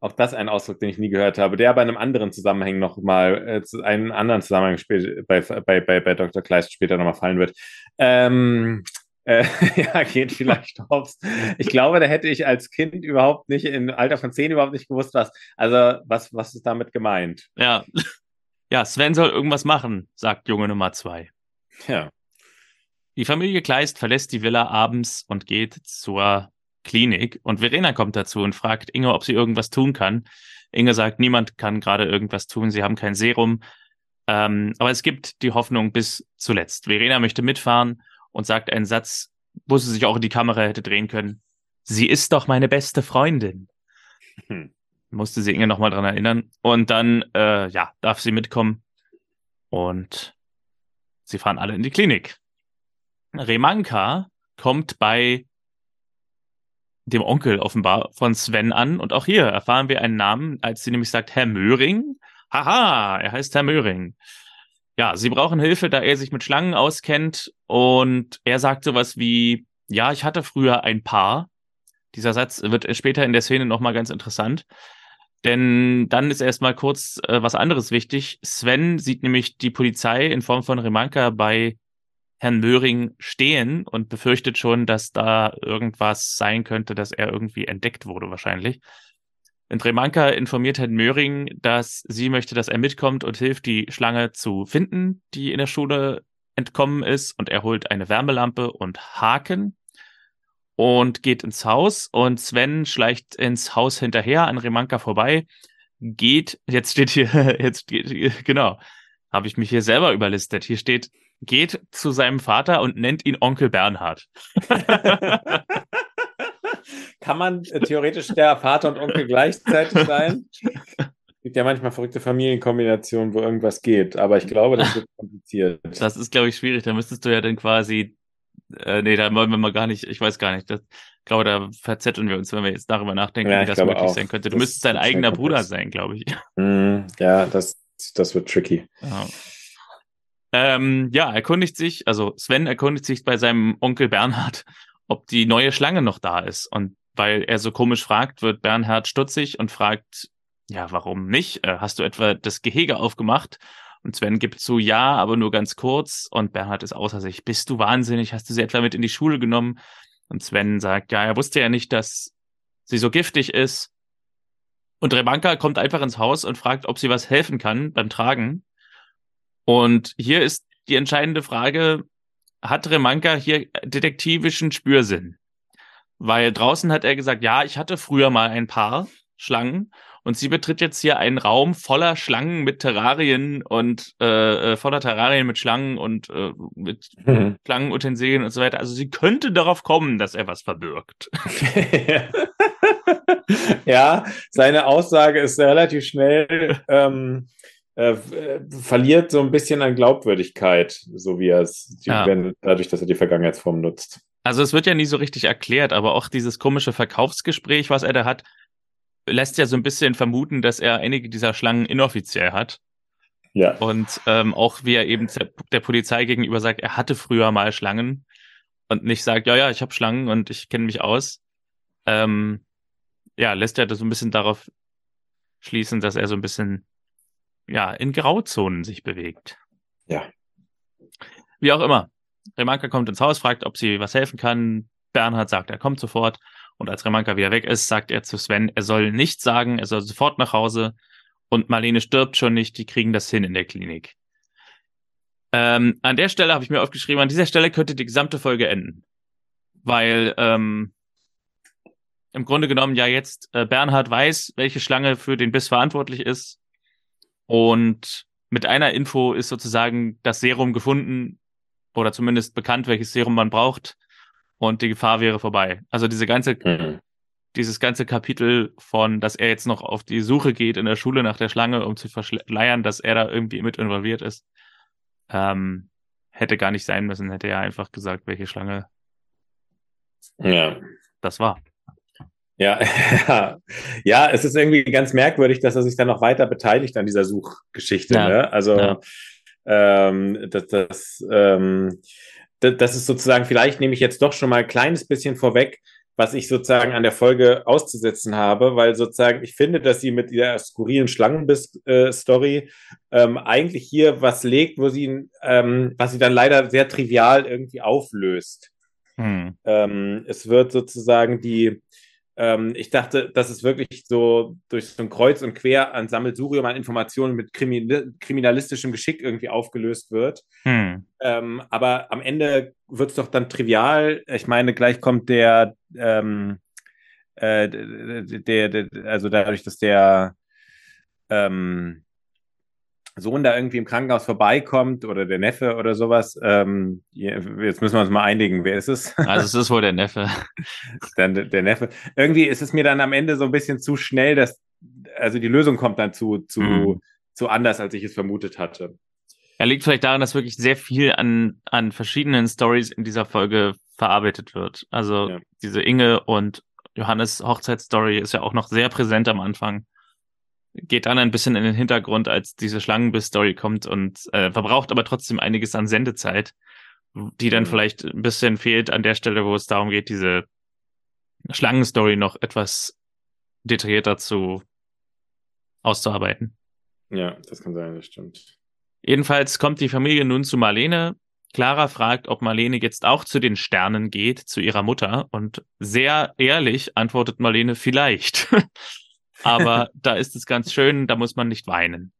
Speaker 1: Auch das ein Ausdruck, den ich nie gehört habe, der aber in einem anderen Zusammenhang nochmal, äh, zu einem anderen Zusammenhang später, bei, bei, bei, bei Dr. Kleist später nochmal fallen wird. Ähm, äh, ja, geht vielleicht aufs. Ich glaube, da hätte ich als Kind überhaupt nicht, im Alter von zehn überhaupt nicht gewusst, was, also, was, was ist damit gemeint?
Speaker 2: Ja. Ja, Sven soll irgendwas machen, sagt Junge Nummer zwei.
Speaker 1: Ja.
Speaker 2: Die Familie Kleist verlässt die Villa abends und geht zur Klinik und Verena kommt dazu und fragt Inge, ob sie irgendwas tun kann. Inge sagt, niemand kann gerade irgendwas tun, sie haben kein Serum. Ähm, aber es gibt die Hoffnung bis zuletzt. Verena möchte mitfahren und sagt einen Satz, wo sie sich auch in die Kamera hätte drehen können. Sie ist doch meine beste Freundin. Hm. Musste sie Inge nochmal dran erinnern. Und dann, äh, ja, darf sie mitkommen. Und sie fahren alle in die Klinik. Remanka kommt bei dem Onkel offenbar von Sven an und auch hier erfahren wir einen Namen, als sie nämlich sagt Herr Möhring. Haha, er heißt Herr Möhring. Ja, sie brauchen Hilfe, da er sich mit Schlangen auskennt und er sagt sowas wie, ja, ich hatte früher ein Paar. Dieser Satz wird später in der Szene nochmal ganz interessant. Denn dann ist erstmal kurz äh, was anderes wichtig. Sven sieht nämlich die Polizei in Form von Remanka bei Herrn Möhring stehen und befürchtet schon, dass da irgendwas sein könnte, dass er irgendwie entdeckt wurde wahrscheinlich. Und Remanka informiert Herrn Möhring, dass sie möchte, dass er mitkommt und hilft, die Schlange zu finden, die in der Schule entkommen ist. Und er holt eine Wärmelampe und Haken und geht ins Haus. Und Sven schleicht ins Haus hinterher an Remanka vorbei, geht, jetzt steht hier, jetzt geht, genau, habe ich mich hier selber überlistet. Hier steht, geht zu seinem Vater und nennt ihn Onkel Bernhard.
Speaker 1: Kann man äh, theoretisch der Vater und Onkel gleichzeitig sein? Es gibt ja manchmal verrückte Familienkombinationen, wo irgendwas geht, aber ich glaube, das wird kompliziert.
Speaker 2: Das ist, glaube ich, schwierig. Da müsstest du ja dann quasi, äh, nee, da wollen wir mal gar nicht, ich weiß gar nicht. Das, ich glaube, da verzetteln wir uns, wenn wir jetzt darüber nachdenken, ja, wie das möglich auch. sein könnte. Du das müsstest dein eigener Bruder sein, glaube ich.
Speaker 1: Mm, ja, das, das wird tricky.
Speaker 2: Ja. Ähm, ja, erkundigt sich, also Sven erkundigt sich bei seinem Onkel Bernhard, ob die neue Schlange noch da ist. Und weil er so komisch fragt, wird Bernhard stutzig und fragt, ja, warum nicht? Äh, hast du etwa das Gehege aufgemacht? Und Sven gibt zu, ja, aber nur ganz kurz. Und Bernhard ist außer sich. Bist du wahnsinnig? Hast du sie etwa mit in die Schule genommen? Und Sven sagt, ja, er wusste ja nicht, dass sie so giftig ist. Und Remanka kommt einfach ins Haus und fragt, ob sie was helfen kann beim Tragen. Und hier ist die entscheidende Frage, hat Remanka hier detektivischen Spürsinn? Weil draußen hat er gesagt, ja, ich hatte früher mal ein paar Schlangen und sie betritt jetzt hier einen Raum voller Schlangen mit Terrarien und äh, äh, voller Terrarien mit Schlangen und äh, mit mhm. Schlangenutensilien und so weiter. Also sie könnte darauf kommen, dass er was verbirgt.
Speaker 1: ja, seine Aussage ist relativ schnell. Ähm, äh, verliert so ein bisschen an Glaubwürdigkeit, so wie er es, ja. wenn, dadurch, dass er die Vergangenheitsform nutzt.
Speaker 2: Also es wird ja nie so richtig erklärt, aber auch dieses komische Verkaufsgespräch, was er da hat, lässt ja so ein bisschen vermuten, dass er einige dieser Schlangen inoffiziell hat. Ja. Und ähm, auch wie er eben der Polizei gegenüber sagt, er hatte früher mal Schlangen und nicht sagt, ja, ja, ich habe Schlangen und ich kenne mich aus. Ähm, ja, lässt er das so ein bisschen darauf schließen, dass er so ein bisschen ja in Grauzonen sich bewegt.
Speaker 1: Ja.
Speaker 2: Wie auch immer. Remanka kommt ins Haus, fragt, ob sie was helfen kann. Bernhard sagt, er kommt sofort. Und als Remanka wieder weg ist, sagt er zu Sven, er soll nichts sagen, er soll sofort nach Hause. Und Marlene stirbt schon nicht, die kriegen das hin in der Klinik. Ähm, an der Stelle habe ich mir aufgeschrieben, an dieser Stelle könnte die gesamte Folge enden. Weil ähm, im Grunde genommen ja jetzt äh, Bernhard weiß, welche Schlange für den Biss verantwortlich ist. Und mit einer Info ist sozusagen das Serum gefunden oder zumindest bekannt, welches Serum man braucht und die Gefahr wäre vorbei. Also diese ganze, mhm. dieses ganze Kapitel von, dass er jetzt noch auf die Suche geht in der Schule nach der Schlange, um zu verschleiern, dass er da irgendwie mit involviert ist, ähm, hätte gar nicht sein müssen. Hätte er einfach gesagt, welche Schlange
Speaker 1: ja.
Speaker 2: das war.
Speaker 1: Ja, ja, es ist irgendwie ganz merkwürdig, dass er sich dann noch weiter beteiligt an dieser Suchgeschichte. Ja. Ne? Also ja. ähm, das, das ähm, das ist sozusagen, vielleicht nehme ich jetzt doch schon mal ein kleines bisschen vorweg, was ich sozusagen an der Folge auszusetzen habe, weil sozusagen ich finde, dass sie mit dieser skurrilen Schlangenbiss-Story ähm, eigentlich hier was legt, wo sie, ähm, was sie dann leider sehr trivial irgendwie auflöst. Hm. Ähm, es wird sozusagen die, ähm, ich dachte, dass es wirklich so durch so ein Kreuz und Quer an Sammelsurium an Informationen mit Krimin kriminalistischem Geschick irgendwie aufgelöst wird. Hm. Ähm, aber am Ende wird es doch dann trivial. Ich meine, gleich kommt der, ähm, äh, der, der, also dadurch, dass der, ähm, Sohn da irgendwie im Krankenhaus vorbeikommt oder der Neffe oder sowas. Ähm, jetzt müssen wir uns mal einigen, wer ist es?
Speaker 2: Also es ist wohl der Neffe.
Speaker 1: dann der Neffe. Irgendwie ist es mir dann am Ende so ein bisschen zu schnell, dass also die Lösung kommt dann zu zu mhm. zu anders, als ich es vermutet hatte.
Speaker 2: Er liegt vielleicht daran, dass wirklich sehr viel an an verschiedenen Stories in dieser Folge verarbeitet wird. Also ja. diese Inge und Johannes Hochzeitsstory ist ja auch noch sehr präsent am Anfang geht dann ein bisschen in den Hintergrund, als diese Schlangenbiss-Story kommt und äh, verbraucht aber trotzdem einiges an Sendezeit, die dann mhm. vielleicht ein bisschen fehlt an der Stelle, wo es darum geht, diese Schlangenstory noch etwas detaillierter zu auszuarbeiten.
Speaker 1: Ja, das kann sein, das stimmt.
Speaker 2: Jedenfalls kommt die Familie nun zu Marlene. Clara fragt, ob Marlene jetzt auch zu den Sternen geht, zu ihrer Mutter. Und sehr ehrlich antwortet Marlene, vielleicht. Aber da ist es ganz schön, da muss man nicht weinen.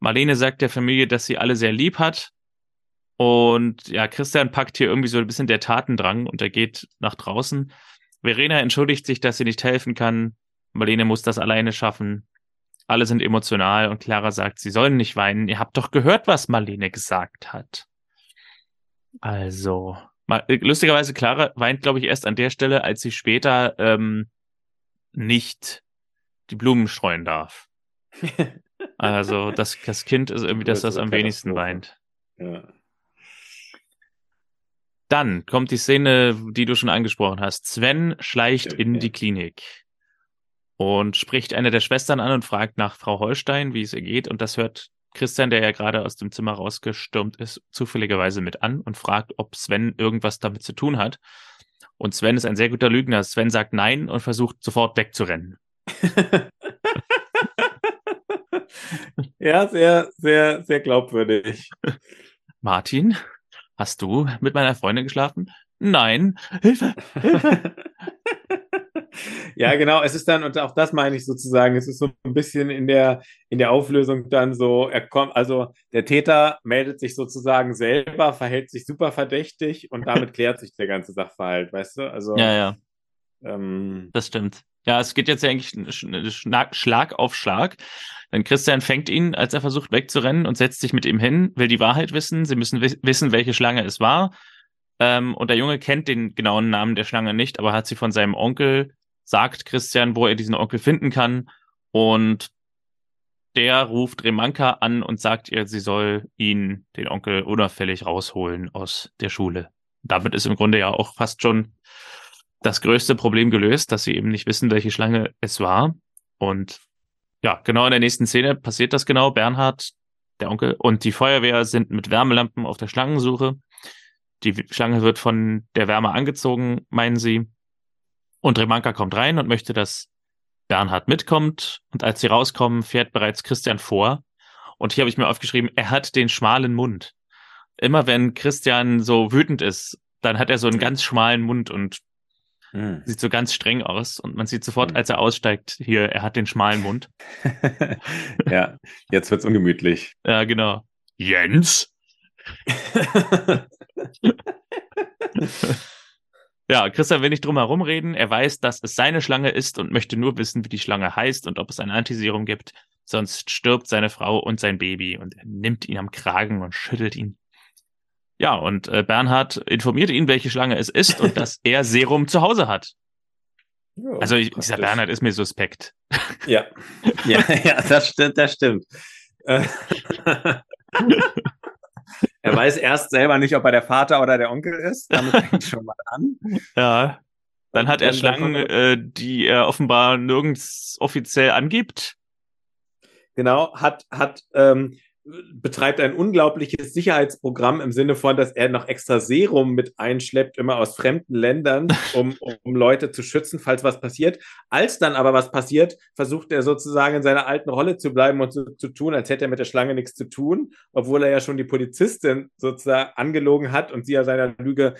Speaker 2: Marlene sagt der Familie, dass sie alle sehr lieb hat. Und ja, Christian packt hier irgendwie so ein bisschen der Tatendrang und er geht nach draußen. Verena entschuldigt sich, dass sie nicht helfen kann. Marlene muss das alleine schaffen. Alle sind emotional und Clara sagt, sie sollen nicht weinen. Ihr habt doch gehört, was Marlene gesagt hat. Also, Äh, lustigerweise, Clara weint, glaube ich, erst an der Stelle, als sie später ähm, nicht die Blumen streuen darf. also das, das Kind ist irgendwie das, das am wenigsten weint. Ja. Dann kommt die Szene, die du schon angesprochen hast. Sven schleicht ja, in ja. die Klinik und spricht eine der Schwestern an und fragt nach Frau Holstein, wie es ihr geht. Und das hört Christian, der ja gerade aus dem Zimmer rausgestürmt ist, zufälligerweise mit an und fragt, ob Sven irgendwas damit zu tun hat. Und Sven ist ein sehr guter Lügner. Sven sagt nein und versucht sofort wegzurennen.
Speaker 1: ja, sehr, sehr, sehr glaubwürdig.
Speaker 2: Martin, hast du mit meiner Freundin geschlafen? Nein. Hilfe, Hilfe.
Speaker 1: ja, genau. Es ist dann, und auch das meine ich sozusagen, es ist so ein bisschen in der, in der Auflösung dann so, er kommt, also der Täter meldet sich sozusagen selber, verhält sich super verdächtig und damit klärt sich der ganze Sachverhalt, weißt du? Also.
Speaker 2: Ja, ja. Ähm, das stimmt. Ja, es geht jetzt ja eigentlich Schlag auf Schlag. Denn Christian fängt ihn, als er versucht wegzurennen und setzt sich mit ihm hin, will die Wahrheit wissen. Sie müssen wissen, welche Schlange es war. Ähm, und der Junge kennt den genauen Namen der Schlange nicht, aber hat sie von seinem Onkel sagt Christian, wo er diesen Onkel finden kann. Und der ruft Remanka an und sagt ihr, sie soll ihn, den Onkel, unauffällig rausholen aus der Schule. Damit ist im Grunde ja auch fast schon das größte Problem gelöst, dass sie eben nicht wissen, welche Schlange es war. Und ja, genau in der nächsten Szene passiert das genau. Bernhard, der Onkel und die Feuerwehr sind mit Wärmelampen auf der Schlangensuche. Die Schlange wird von der Wärme angezogen, meinen sie. Und Remanka kommt rein und möchte, dass Bernhard mitkommt. Und als sie rauskommen, fährt bereits Christian vor. Und hier habe ich mir aufgeschrieben, er hat den schmalen Mund. Immer wenn Christian so wütend ist, dann hat er so einen ganz schmalen Mund und hm. sieht so ganz streng aus. Und man sieht sofort, hm. als er aussteigt, hier, er hat den schmalen Mund.
Speaker 1: ja, jetzt wird's ungemütlich.
Speaker 2: Ja, genau. Jens? Ja, Christian will nicht drum herum reden. Er weiß, dass es seine Schlange ist und möchte nur wissen, wie die Schlange heißt und ob es ein Antiserum gibt. Sonst stirbt seine Frau und sein Baby und er nimmt ihn am Kragen und schüttelt ihn. Ja, und äh, Bernhard informiert ihn, welche Schlange es ist und dass er Serum zu Hause hat. Ja, also ich, dieser Bernhard ist mir suspekt.
Speaker 1: Ja, ja, ja, das stimmt, das stimmt. Er weiß erst selber nicht, ob er der Vater oder der Onkel ist. Damit fängt schon mal an.
Speaker 2: Ja. Dann hat er Schlangen, äh, die er offenbar nirgends offiziell angibt.
Speaker 1: Genau, hat, hat ähm, betreibt ein unglaubliches Sicherheitsprogramm im Sinne von, dass er noch extra Serum mit einschleppt, immer aus fremden Ländern, um, um Leute zu schützen, falls was passiert. Als dann aber was passiert, versucht er sozusagen in seiner alten Rolle zu bleiben und so zu tun, als hätte er mit der Schlange nichts zu tun, obwohl er ja schon die Polizistin sozusagen angelogen hat und sie ja seiner Lüge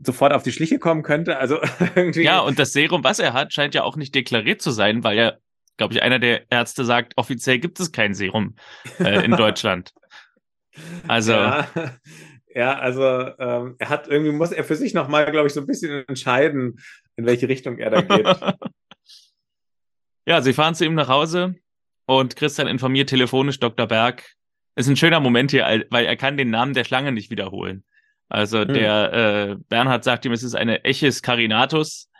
Speaker 1: sofort auf die Schliche kommen könnte. Also
Speaker 2: irgendwie. Ja, und das Serum, was er hat, scheint ja auch nicht deklariert zu sein, weil er glaube ich, einer der Ärzte sagt, offiziell gibt es kein Serum äh, in Deutschland. Also.
Speaker 1: Ja, ja also ähm, er hat irgendwie, muss er für sich nochmal, glaube ich, so ein bisschen entscheiden, in welche Richtung er da geht.
Speaker 2: ja, sie fahren zu ihm nach Hause und Christian informiert telefonisch Dr. Berg. Ist ein schöner Moment hier, weil er kann den Namen der Schlange nicht wiederholen. Also hm. der äh, Bernhard sagt ihm, es ist eine Echis carinatus,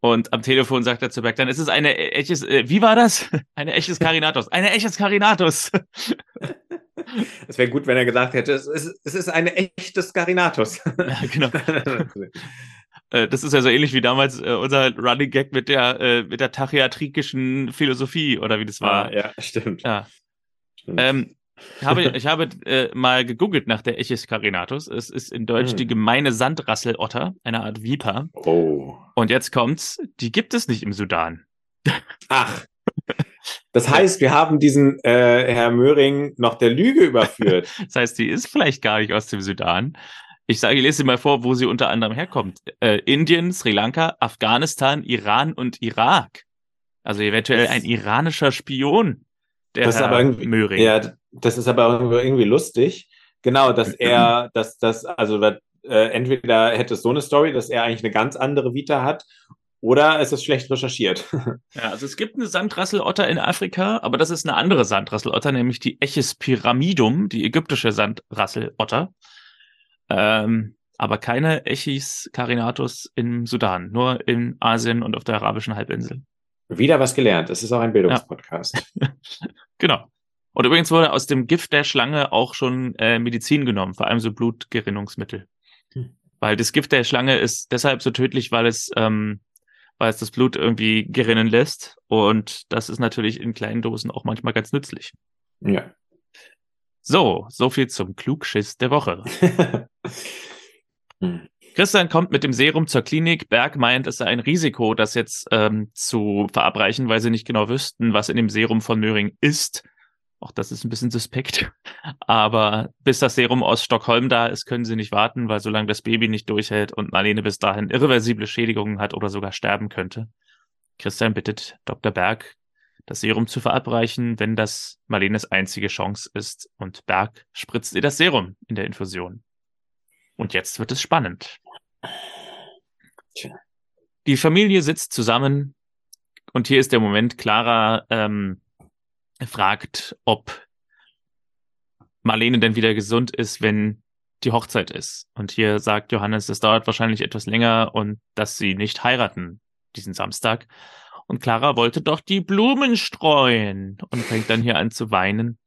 Speaker 2: und am Telefon sagt er zu Berg, dann ist es eine echtes, äh, wie war das? Eine echtes Carinatus. Eine echtes Carinatus.
Speaker 1: Es wäre gut, wenn er gesagt hätte, es ist, es ist eine echtes Carinatus. Ja, genau.
Speaker 2: Äh, das ist ja so ähnlich wie damals äh, unser Running Gag mit der, äh, mit der tachiatrikischen Philosophie, oder wie das war.
Speaker 1: Ah, ja, stimmt.
Speaker 2: Ja. Stimmt. Ähm, ich habe, ich habe äh, mal gegoogelt nach der Echis carinatus. Es ist in Deutsch hm. die gemeine Sandrasselotter, eine Art Viper.
Speaker 1: Oh.
Speaker 2: Und jetzt kommt's, die gibt es nicht im Sudan.
Speaker 1: Ach. Das heißt, wir haben diesen äh, Herr Möhring noch der Lüge überführt.
Speaker 2: das heißt, die ist vielleicht gar nicht aus dem Sudan. Ich sage, ich lese sie mal vor, wo sie unter anderem herkommt. Äh, Indien, Sri Lanka, Afghanistan, Iran und Irak. Also eventuell ein iranischer Spion.
Speaker 1: Der das Herr ist aber irgendwie, Möhring. Ja, das ist aber irgendwie lustig. Genau, dass er, dass das, also äh, entweder hätte es so eine Story, dass er eigentlich eine ganz andere Vita hat, oder es ist schlecht recherchiert.
Speaker 2: Ja, also es gibt eine Sandrasselotter in Afrika, aber das ist eine andere Sandrasselotter, nämlich die Echis pyramidum, die ägyptische Sandrasselotter. Ähm, aber keine Echis carinatus im Sudan, nur in Asien und auf der arabischen Halbinsel.
Speaker 1: Wieder was gelernt. Es ist auch ein Bildungspodcast.
Speaker 2: Ja. genau. Und übrigens wurde aus dem Gift der Schlange auch schon äh, Medizin genommen, vor allem so Blutgerinnungsmittel. Hm. Weil das Gift der Schlange ist deshalb so tödlich, weil es, ähm, weil es das Blut irgendwie gerinnen lässt. Und das ist natürlich in kleinen Dosen auch manchmal ganz nützlich.
Speaker 1: Ja.
Speaker 2: So, so viel zum Klugschiss der Woche. hm. Christian kommt mit dem Serum zur Klinik. Berg meint, es sei ein Risiko, das jetzt ähm, zu verabreichen, weil sie nicht genau wüssten, was in dem Serum von Möhring ist. Auch das ist ein bisschen suspekt. Aber bis das Serum aus Stockholm da ist, können sie nicht warten, weil solange das Baby nicht durchhält und Marlene bis dahin irreversible Schädigungen hat oder sogar sterben könnte. Christian bittet Dr. Berg, das Serum zu verabreichen, wenn das Marlenes einzige Chance ist. Und Berg spritzt ihr das Serum in der Infusion. Und jetzt wird es spannend. Die Familie sitzt zusammen und hier ist der Moment, Clara ähm, fragt, ob Marlene denn wieder gesund ist, wenn die Hochzeit ist. Und hier sagt Johannes, es dauert wahrscheinlich etwas länger und dass sie nicht heiraten diesen Samstag. Und Clara wollte doch die Blumen streuen und fängt dann hier an zu weinen.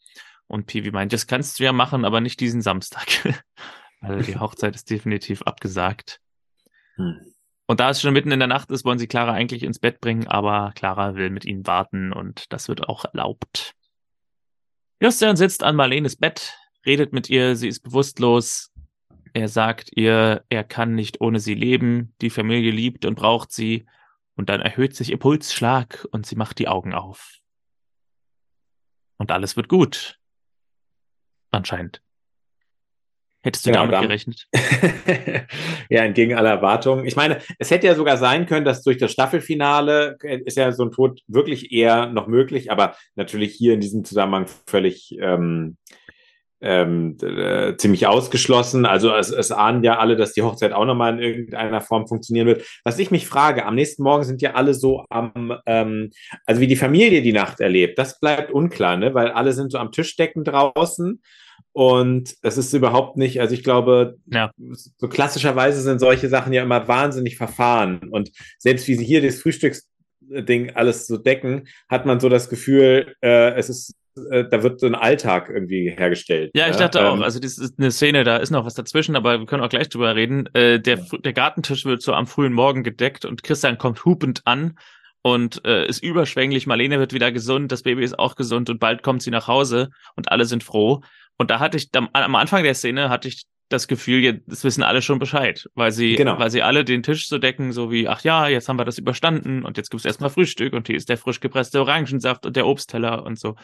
Speaker 2: Und Pivi meint, das kannst du ja machen, aber nicht diesen Samstag. also die Hochzeit ist definitiv abgesagt. Hm. Und da es schon mitten in der Nacht ist, wollen sie Clara eigentlich ins Bett bringen, aber Clara will mit ihnen warten und das wird auch erlaubt. Justin sitzt an Marlenes Bett, redet mit ihr, sie ist bewusstlos. Er sagt ihr, er kann nicht ohne sie leben, die Familie liebt und braucht sie. Und dann erhöht sich ihr Pulsschlag und sie macht die Augen auf. Und alles wird gut. Anscheinend. Hättest du genau, damit gerechnet?
Speaker 1: ja, entgegen aller Erwartungen. Ich meine, es hätte ja sogar sein können, dass durch das Staffelfinale ist ja so ein Tod wirklich eher noch möglich, aber natürlich hier in diesem Zusammenhang völlig ähm, ähm, äh, ziemlich ausgeschlossen. Also es, es ahnen ja alle, dass die Hochzeit auch nochmal in irgendeiner Form funktionieren wird. Was ich mich frage, am nächsten Morgen sind ja alle so am, ähm, also wie die Familie die Nacht erlebt, das bleibt unklar, ne? weil alle sind so am Tischdecken draußen und es ist überhaupt nicht, also ich glaube, ja. so klassischerweise sind solche Sachen ja immer wahnsinnig verfahren. Und selbst wie sie hier das Frühstücksding alles so decken, hat man so das Gefühl, äh, es ist äh, da wird so ein Alltag irgendwie hergestellt.
Speaker 2: Ja, ich dachte ja? auch, ähm, also das ist eine Szene, da ist noch was dazwischen, aber wir können auch gleich drüber reden. Äh, der, der Gartentisch wird so am frühen Morgen gedeckt und Christian kommt hupend an und äh, ist überschwänglich. Marlene wird wieder gesund, das Baby ist auch gesund und bald kommt sie nach Hause und alle sind froh. Und da hatte ich, am Anfang der Szene hatte ich das Gefühl, das wissen alle schon Bescheid, weil sie, genau. weil sie alle den Tisch so decken, so wie, ach ja, jetzt haben wir das überstanden und jetzt gibt's erstmal Frühstück und hier ist der frisch gepresste Orangensaft und der Obstteller und so.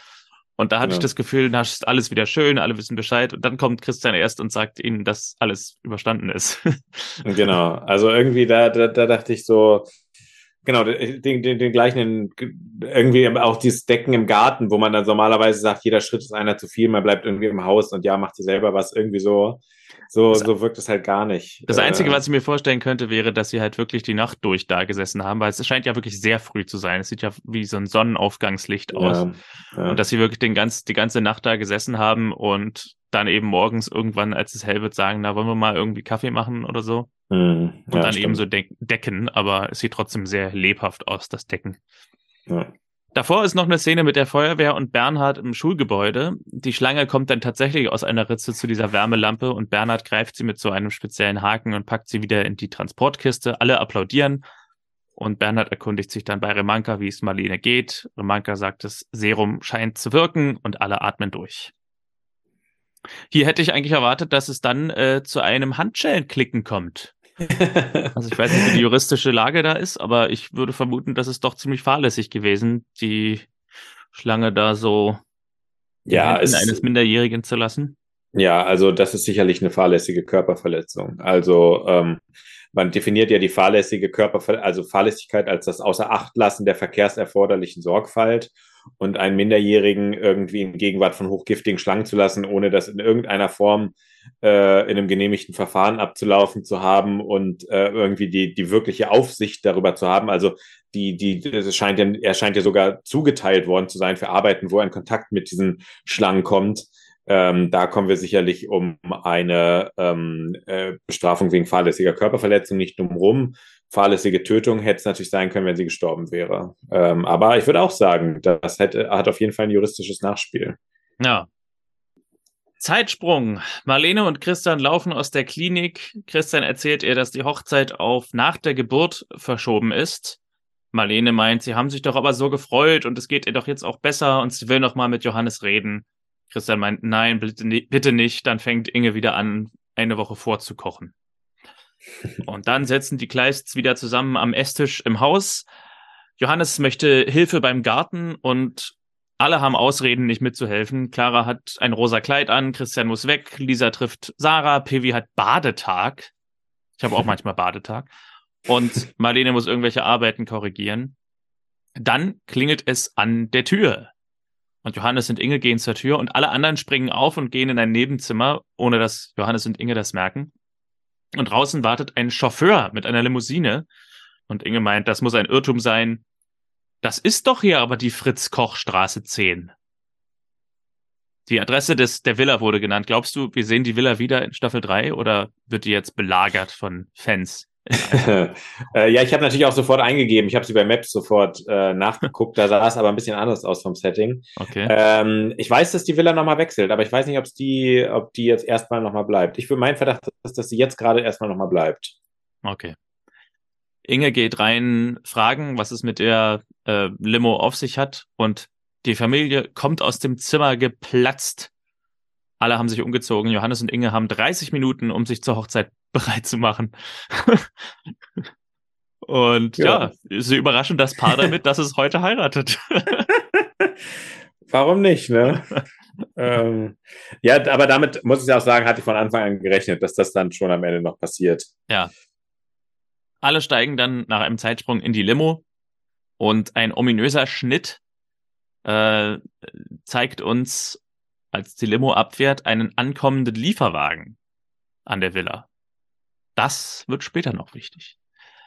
Speaker 2: Und da hatte ja. ich das Gefühl, na, ist alles wieder schön, alle wissen Bescheid. Und dann kommt Christian erst und sagt ihnen, dass alles überstanden ist.
Speaker 1: genau. Also irgendwie da, da, da dachte ich so, Genau, den, den, den gleichen, irgendwie auch dieses Decken im Garten, wo man dann normalerweise sagt, jeder Schritt ist einer zu viel, man bleibt irgendwie im Haus und ja, macht sie selber was, irgendwie so. So, das, so wirkt es halt gar nicht.
Speaker 2: Das Einzige, äh, was ich mir vorstellen könnte, wäre, dass sie halt wirklich die Nacht durch da gesessen haben, weil es scheint ja wirklich sehr früh zu sein. Es sieht ja wie so ein Sonnenaufgangslicht aus. Ja, ja. Und dass sie wirklich den ganz, die ganze Nacht da gesessen haben und dann eben morgens irgendwann, als es hell wird, sagen, na, wollen wir mal irgendwie Kaffee machen oder so. Mhm, und dann stimmt. eben so de decken, aber es sieht trotzdem sehr lebhaft aus, das Decken. Ja. Davor ist noch eine Szene mit der Feuerwehr und Bernhard im Schulgebäude. Die Schlange kommt dann tatsächlich aus einer Ritze zu dieser Wärmelampe und Bernhard greift sie mit so einem speziellen Haken und packt sie wieder in die Transportkiste. Alle applaudieren und Bernhard erkundigt sich dann bei Remanka, wie es Marlene geht. Remanka sagt, das Serum scheint zu wirken und alle atmen durch. Hier hätte ich eigentlich erwartet, dass es dann äh, zu einem Handschellenklicken kommt. Also ich weiß nicht, wie die juristische Lage da ist, aber ich würde vermuten, dass es doch ziemlich fahrlässig gewesen, die Schlange da so
Speaker 1: ja,
Speaker 2: in eines Minderjährigen zu lassen.
Speaker 1: Ja, also das ist sicherlich eine fahrlässige Körperverletzung. Also ähm, man definiert ja die fahrlässige Körperver also Fahrlässigkeit als das Außerachtlassen der verkehrserforderlichen Sorgfalt und einen Minderjährigen irgendwie in Gegenwart von hochgiftigen Schlangen zu lassen, ohne das in irgendeiner Form äh, in einem genehmigten Verfahren abzulaufen zu haben und äh, irgendwie die, die wirkliche Aufsicht darüber zu haben. Also die, die, es scheint ja, er scheint ja sogar zugeteilt worden zu sein für Arbeiten, wo er in Kontakt mit diesen Schlangen kommt. Ähm, da kommen wir sicherlich um eine ähm, äh, Bestrafung wegen fahrlässiger Körperverletzung nicht drum rum. Fahrlässige Tötung hätte es natürlich sein können, wenn sie gestorben wäre. Ähm, aber ich würde auch sagen, das hätte, hat auf jeden Fall ein juristisches Nachspiel.
Speaker 2: Ja. Zeitsprung. Marlene und Christian laufen aus der Klinik. Christian erzählt ihr, dass die Hochzeit auf nach der Geburt verschoben ist. Marlene meint, sie haben sich doch aber so gefreut und es geht ihr doch jetzt auch besser und sie will noch mal mit Johannes reden. Christian meint, nein, bitte, bitte nicht. Dann fängt Inge wieder an, eine Woche vorzukochen. Und dann setzen die Kleists wieder zusammen am Esstisch im Haus. Johannes möchte Hilfe beim Garten und alle haben Ausreden, nicht mitzuhelfen. Clara hat ein rosa Kleid an, Christian muss weg, Lisa trifft Sarah, Pevi hat Badetag. Ich habe auch manchmal Badetag. Und Marlene muss irgendwelche Arbeiten korrigieren. Dann klingelt es an der Tür. Und Johannes und Inge gehen zur Tür und alle anderen springen auf und gehen in ein Nebenzimmer, ohne dass Johannes und Inge das merken. Und draußen wartet ein Chauffeur mit einer Limousine. Und Inge meint, das muss ein Irrtum sein. Das ist doch hier aber die Fritz-Koch-Straße 10. Die Adresse des, der Villa wurde genannt. Glaubst du, wir sehen die Villa wieder in Staffel 3 oder wird die jetzt belagert von Fans?
Speaker 1: äh, ja, ich habe natürlich auch sofort eingegeben. Ich habe sie bei Maps sofort äh, nachgeguckt. Da sah es aber ein bisschen anders aus vom Setting. Okay. Ähm, ich weiß, dass die Villa nochmal wechselt, aber ich weiß nicht, ob's die, ob die jetzt erstmal nochmal bleibt. Ich meinen Verdacht ist, dass sie jetzt gerade erstmal nochmal bleibt.
Speaker 2: Okay. Inge geht rein, fragen, was es mit der äh, Limo auf sich hat und die Familie kommt aus dem Zimmer geplatzt. Alle haben sich umgezogen. Johannes und Inge haben 30 Minuten, um sich zur Hochzeit bereit zu machen. Und ja. ja, sie überraschen das Paar damit, dass es heute heiratet.
Speaker 1: Warum nicht, ne? ähm, ja, aber damit muss ich auch sagen, hatte ich von Anfang an gerechnet, dass das dann schon am Ende noch passiert.
Speaker 2: Ja. Alle steigen dann nach einem Zeitsprung in die Limo und ein ominöser Schnitt äh, zeigt uns, als die Limo abfährt, einen ankommenden Lieferwagen an der Villa. Das wird später noch wichtig.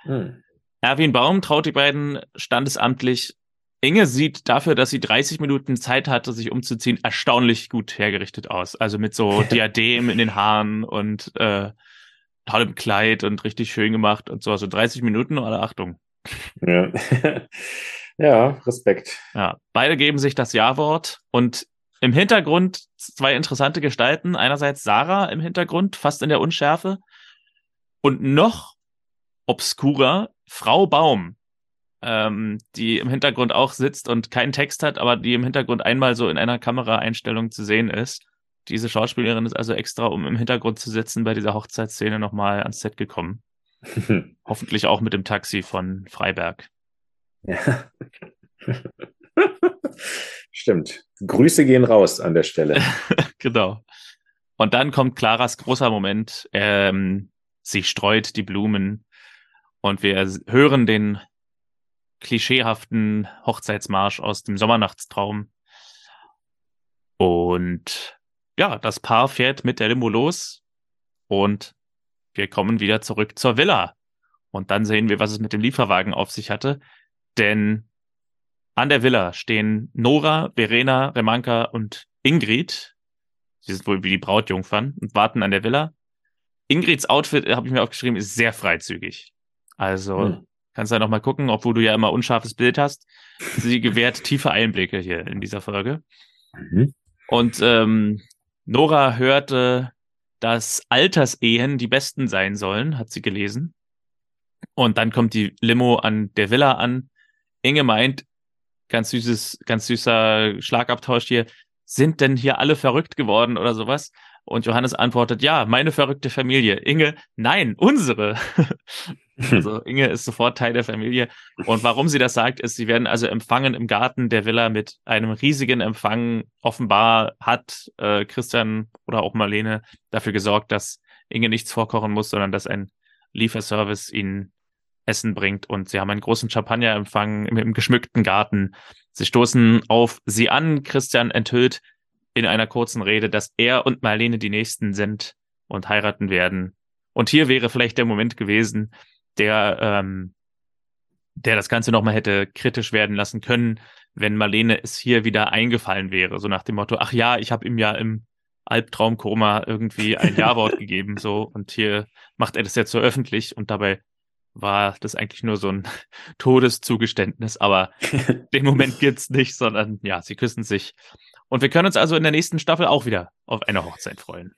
Speaker 2: Hm. Erwin Baum traut die beiden standesamtlich. Inge sieht dafür, dass sie 30 Minuten Zeit hatte, sich umzuziehen, erstaunlich gut hergerichtet aus. Also mit so Diadem in den Haaren und äh, tollem Kleid und richtig schön gemacht und so. Also 30 Minuten, alle Achtung.
Speaker 1: Ja. ja, Respekt.
Speaker 2: Ja, beide geben sich das Ja-Wort und im Hintergrund zwei interessante Gestalten. Einerseits Sarah im Hintergrund, fast in der Unschärfe. Und noch obskurer, Frau Baum, ähm, die im Hintergrund auch sitzt und keinen Text hat, aber die im Hintergrund einmal so in einer Kameraeinstellung zu sehen ist. Diese Schauspielerin ist also extra, um im Hintergrund zu sitzen, bei dieser Hochzeitsszene nochmal ans Set gekommen. Hoffentlich auch mit dem Taxi von Freiberg. Ja.
Speaker 1: Stimmt. Grüße gehen raus an der Stelle.
Speaker 2: genau. Und dann kommt Claras großer Moment. Ähm, Sie streut die Blumen und wir hören den klischeehaften Hochzeitsmarsch aus dem Sommernachtstraum. Und ja, das Paar fährt mit der Limo los und wir kommen wieder zurück zur Villa. Und dann sehen wir, was es mit dem Lieferwagen auf sich hatte. Denn an der Villa stehen Nora, Verena, Remanka und Ingrid. Sie sind wohl wie die Brautjungfern und warten an der Villa. Ingrids Outfit, habe ich mir aufgeschrieben, ist sehr freizügig. Also hm. kannst du ja noch mal gucken, obwohl du ja immer unscharfes Bild hast. Sie gewährt tiefe Einblicke hier in dieser Folge. Mhm. Und ähm, Nora hörte, dass Altersehen die besten sein sollen, hat sie gelesen. Und dann kommt die Limo an der Villa an. Inge meint, ganz süßes, ganz süßer Schlagabtausch hier, sind denn hier alle verrückt geworden oder sowas? Und Johannes antwortet, ja, meine verrückte Familie. Inge, nein, unsere. also Inge ist sofort Teil der Familie. Und warum sie das sagt, ist, sie werden also empfangen im Garten der Villa mit einem riesigen Empfang. Offenbar hat äh, Christian oder auch Marlene dafür gesorgt, dass Inge nichts vorkochen muss, sondern dass ein Lieferservice ihnen Essen bringt. Und sie haben einen großen Champagnerempfang im, im geschmückten Garten. Sie stoßen auf sie an. Christian enthüllt, in einer kurzen Rede, dass er und Marlene die Nächsten sind und heiraten werden. Und hier wäre vielleicht der Moment gewesen, der, ähm, der das Ganze nochmal hätte kritisch werden lassen können, wenn Marlene es hier wieder eingefallen wäre, so nach dem Motto, ach ja, ich habe ihm ja im Albtraumkoma irgendwie ein Ja-Wort gegeben, so. Und hier macht er das jetzt so öffentlich und dabei war das eigentlich nur so ein Todeszugeständnis, aber den Moment gibt's nicht, sondern ja, sie küssen sich. Und wir können uns also in der nächsten Staffel auch wieder auf eine Hochzeit freuen.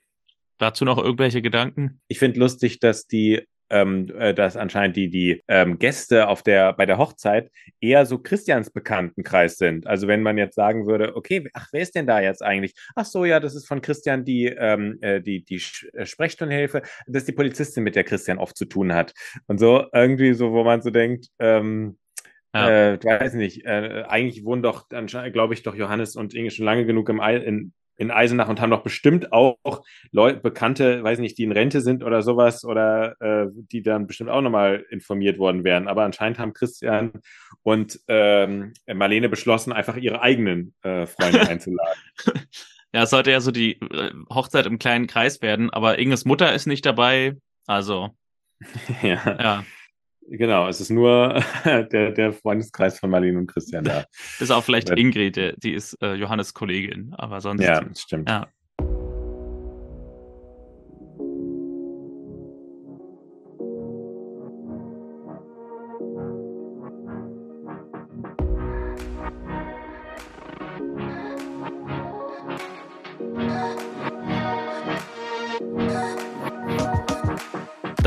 Speaker 2: Dazu noch irgendwelche Gedanken?
Speaker 1: Ich finde lustig, dass die ähm, äh, dass anscheinend die, die ähm, Gäste auf der, bei der Hochzeit eher so Christians Bekanntenkreis sind. Also wenn man jetzt sagen würde, okay, ach, wer ist denn da jetzt eigentlich? Ach so, ja, das ist von Christian die, ähm, äh, die, die äh, Sprechstundenhilfe. Das ist die Polizistin, mit der Christian oft zu tun hat. Und so irgendwie so, wo man so denkt, ähm, ja. Äh, weiß nicht, äh, eigentlich wohnen doch, glaube ich, doch Johannes und Inge schon lange genug im, in, in Eisenach und haben doch bestimmt auch Leute, Bekannte, weiß nicht, die in Rente sind oder sowas oder äh, die dann bestimmt auch nochmal informiert worden wären. Aber anscheinend haben Christian und ähm, Marlene beschlossen, einfach ihre eigenen äh, Freunde einzuladen.
Speaker 2: Ja, es sollte ja so die äh, Hochzeit im kleinen Kreis werden, aber Inges Mutter ist nicht dabei. Also.
Speaker 1: ja. ja. Genau, es ist nur der, der Freundeskreis von Marlene und Christian da.
Speaker 2: Bis auch vielleicht Ingrid, die ist äh, Johannes Kollegin, aber sonst.
Speaker 1: Ja, stimmt.
Speaker 2: Ja.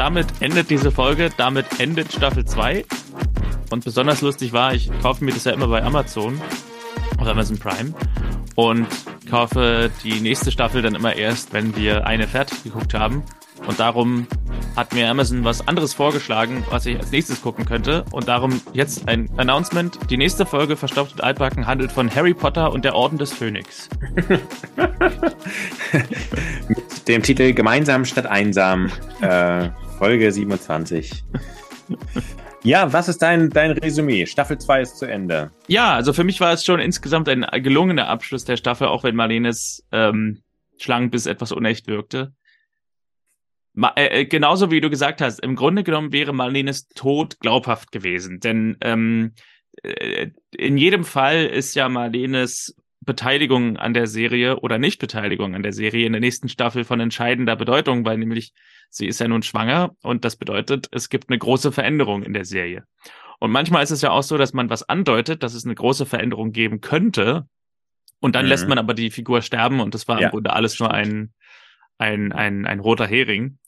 Speaker 2: Damit endet diese Folge, damit endet Staffel 2. Und besonders lustig war, ich kaufe mir das ja immer bei Amazon oder Amazon Prime und kaufe die nächste Staffel dann immer erst, wenn wir eine fertig geguckt haben. Und darum hat mir Amazon was anderes vorgeschlagen, was ich als nächstes gucken könnte. Und darum jetzt ein Announcement. Die nächste Folge Verstaubt und Altbacken handelt von Harry Potter und der Orden des Phönix.
Speaker 1: Mit dem Titel Gemeinsam statt einsam. Äh, Folge 27. Ja, was ist dein, dein Resümee? Staffel 2 ist zu Ende.
Speaker 2: Ja, also für mich war es schon insgesamt ein gelungener Abschluss der Staffel, auch wenn Marlenes ähm, Schlangenbiss etwas unecht wirkte. Ma äh, äh, genauso wie du gesagt hast, im Grunde genommen wäre Marlenes Tod glaubhaft gewesen. Denn ähm, äh, in jedem Fall ist ja Marlenes Beteiligung an der Serie oder Nichtbeteiligung an der Serie in der nächsten Staffel von entscheidender Bedeutung, weil nämlich sie ist ja nun schwanger und das bedeutet, es gibt eine große Veränderung in der Serie. Und manchmal ist es ja auch so, dass man was andeutet, dass es eine große Veränderung geben könnte und dann mhm. lässt man aber die Figur sterben und das war ja, im Grunde alles nur ein, ein, ein, ein roter Hering.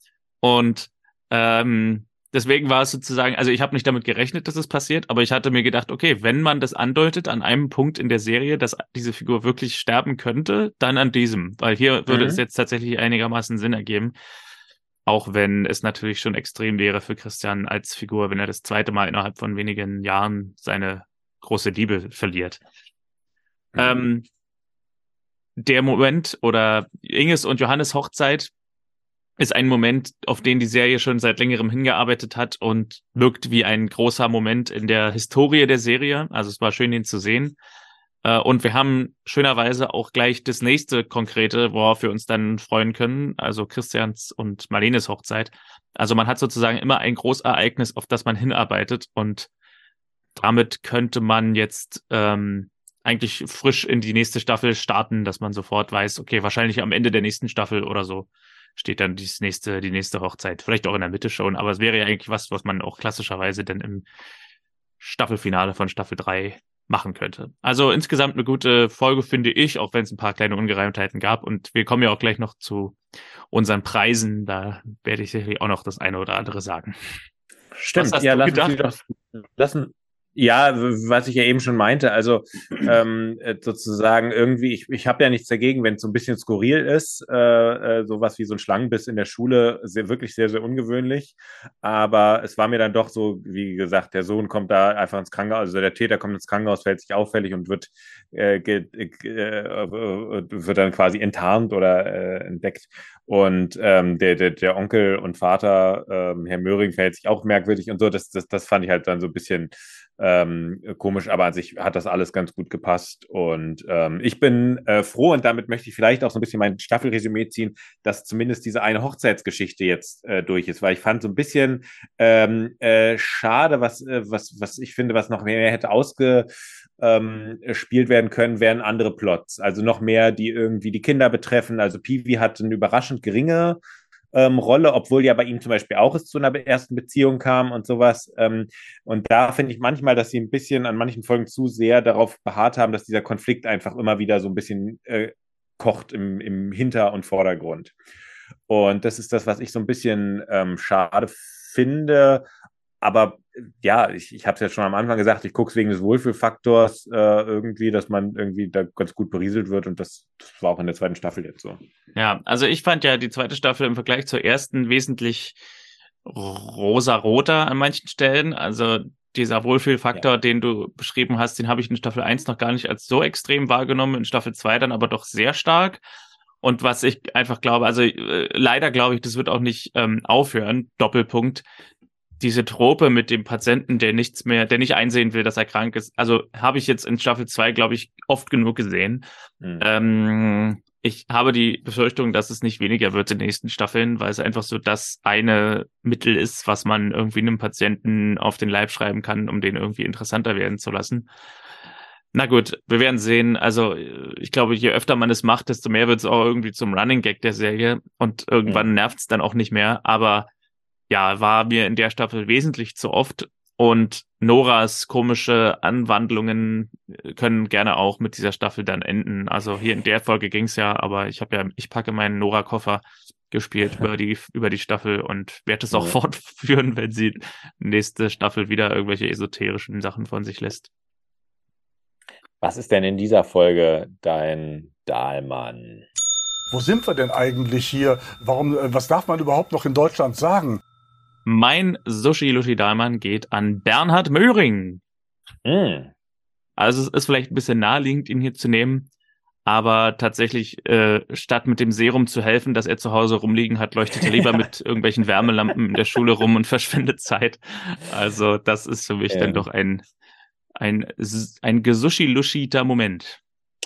Speaker 2: Und ähm, deswegen war es sozusagen, also ich habe nicht damit gerechnet, dass es passiert, aber ich hatte mir gedacht, okay, wenn man das andeutet an einem Punkt in der Serie, dass diese Figur wirklich sterben könnte, dann an diesem, weil hier würde mhm. es jetzt tatsächlich einigermaßen Sinn ergeben. Auch wenn es natürlich schon extrem wäre für Christian als Figur, wenn er das zweite Mal innerhalb von wenigen Jahren seine große Liebe verliert. Mhm. Ähm, der Moment oder Inges und Johannes Hochzeit ist ein Moment, auf den die Serie schon seit längerem hingearbeitet hat und wirkt wie ein großer Moment in der Historie der Serie. Also es war schön, ihn zu sehen. Äh, und wir haben schönerweise auch gleich das nächste konkrete, worauf wir uns dann freuen können, also Christians und Marlenes Hochzeit. Also man hat sozusagen immer ein Großereignis, auf das man hinarbeitet und damit könnte man jetzt ähm, eigentlich frisch in die nächste Staffel starten, dass man sofort weiß, okay, wahrscheinlich am Ende der nächsten Staffel oder so steht dann dies nächste, die nächste Hochzeit. Vielleicht auch in der Mitte schon, aber es wäre ja eigentlich was, was man auch klassischerweise dann im Staffelfinale von Staffel 3 machen könnte. Also insgesamt eine gute Folge, finde ich, auch wenn es ein paar kleine Ungereimtheiten gab. Und wir kommen ja auch gleich noch zu unseren Preisen. Da werde ich sicherlich auch noch das eine oder andere sagen.
Speaker 1: Stimmt, ja, lassen Sie doch, lassen, ja, was ich ja eben schon meinte, also ähm, äh, sozusagen irgendwie, ich, ich habe ja nichts dagegen, wenn es so ein bisschen skurril ist, äh, äh, sowas wie so ein Schlangenbiss in der Schule, sehr, wirklich sehr, sehr ungewöhnlich. Aber es war mir dann doch so, wie gesagt, der Sohn kommt da einfach ins Krankenhaus, also der Täter kommt ins Krankenhaus, fällt sich auffällig und wird, äh, ge, äh, wird dann quasi enttarnt oder äh, entdeckt. Und ähm, der, der, der Onkel und Vater, ähm, Herr Möhring, verhält sich auch merkwürdig und so. Das, das, das fand ich halt dann so ein bisschen ähm, komisch, aber an sich hat das alles ganz gut gepasst. Und ähm, ich bin äh, froh und damit möchte ich vielleicht auch so ein bisschen mein Staffelresümee ziehen, dass zumindest diese eine Hochzeitsgeschichte jetzt äh, durch ist, weil ich fand so ein bisschen ähm, äh, schade, was, äh, was, was ich finde, was noch mehr hätte ausge ähm, spielt werden können, wären andere Plots. Also noch mehr, die irgendwie die Kinder betreffen. Also Peewee hat eine überraschend geringe ähm, Rolle, obwohl ja bei ihm zum Beispiel auch es zu einer ersten Beziehung kam und sowas. Ähm, und da finde ich manchmal, dass sie ein bisschen an manchen Folgen zu sehr darauf beharrt haben, dass dieser Konflikt einfach immer wieder so ein bisschen äh, kocht im, im Hinter- und Vordergrund. Und das ist das, was ich so ein bisschen ähm, schade finde. Aber ja, ich, ich habe es ja schon am Anfang gesagt, ich gucke es wegen des Wohlfühlfaktors äh, irgendwie, dass man irgendwie da ganz gut berieselt wird und das, das war auch in der zweiten Staffel jetzt so.
Speaker 2: Ja, also ich fand ja die zweite Staffel im Vergleich zur ersten wesentlich rosa-roter an manchen Stellen. Also dieser Wohlfühlfaktor, ja. den du beschrieben hast, den habe ich in Staffel 1 noch gar nicht als so extrem wahrgenommen, in Staffel 2 dann aber doch sehr stark. Und was ich einfach glaube, also äh, leider glaube ich, das wird auch nicht ähm, aufhören, Doppelpunkt, diese Trope mit dem Patienten, der nichts mehr, der nicht einsehen will, dass er krank ist, also habe ich jetzt in Staffel 2, glaube ich, oft genug gesehen. Mhm. Ähm, ich habe die Befürchtung, dass es nicht weniger wird in den nächsten Staffeln, weil es einfach so das eine Mittel ist, was man irgendwie einem Patienten auf den Leib schreiben kann, um den irgendwie interessanter werden zu lassen. Na gut, wir werden sehen. Also ich glaube, je öfter man es macht, desto mehr wird es auch irgendwie zum Running Gag der Serie und irgendwann mhm. nervt es dann auch nicht mehr. Aber ja, war mir in der Staffel wesentlich zu oft. Und Noras komische Anwandlungen äh, können gerne auch mit dieser Staffel dann enden. Also hier in der Folge ging's ja, aber ich habe ja, ich packe meinen Nora-Koffer gespielt über die, über die Staffel und werde es auch ja. fortführen, wenn sie nächste Staffel wieder irgendwelche esoterischen Sachen von sich lässt.
Speaker 1: Was ist denn in dieser Folge dein Dahlmann?
Speaker 3: Wo sind wir denn eigentlich hier? Warum, äh, was darf man überhaupt noch in Deutschland sagen?
Speaker 2: Mein Sushi Lushi Dahlmann geht an Bernhard Möhring. Mm. Also es ist vielleicht ein bisschen naheliegend, ihn hier zu nehmen. Aber tatsächlich, äh, statt mit dem Serum zu helfen, dass er zu Hause rumliegen hat, leuchtet er lieber mit irgendwelchen Wärmelampen in der Schule rum und verschwendet Zeit. Also das ist für mich ähm. dann doch ein, ein, ein gesushi-luschiter Moment.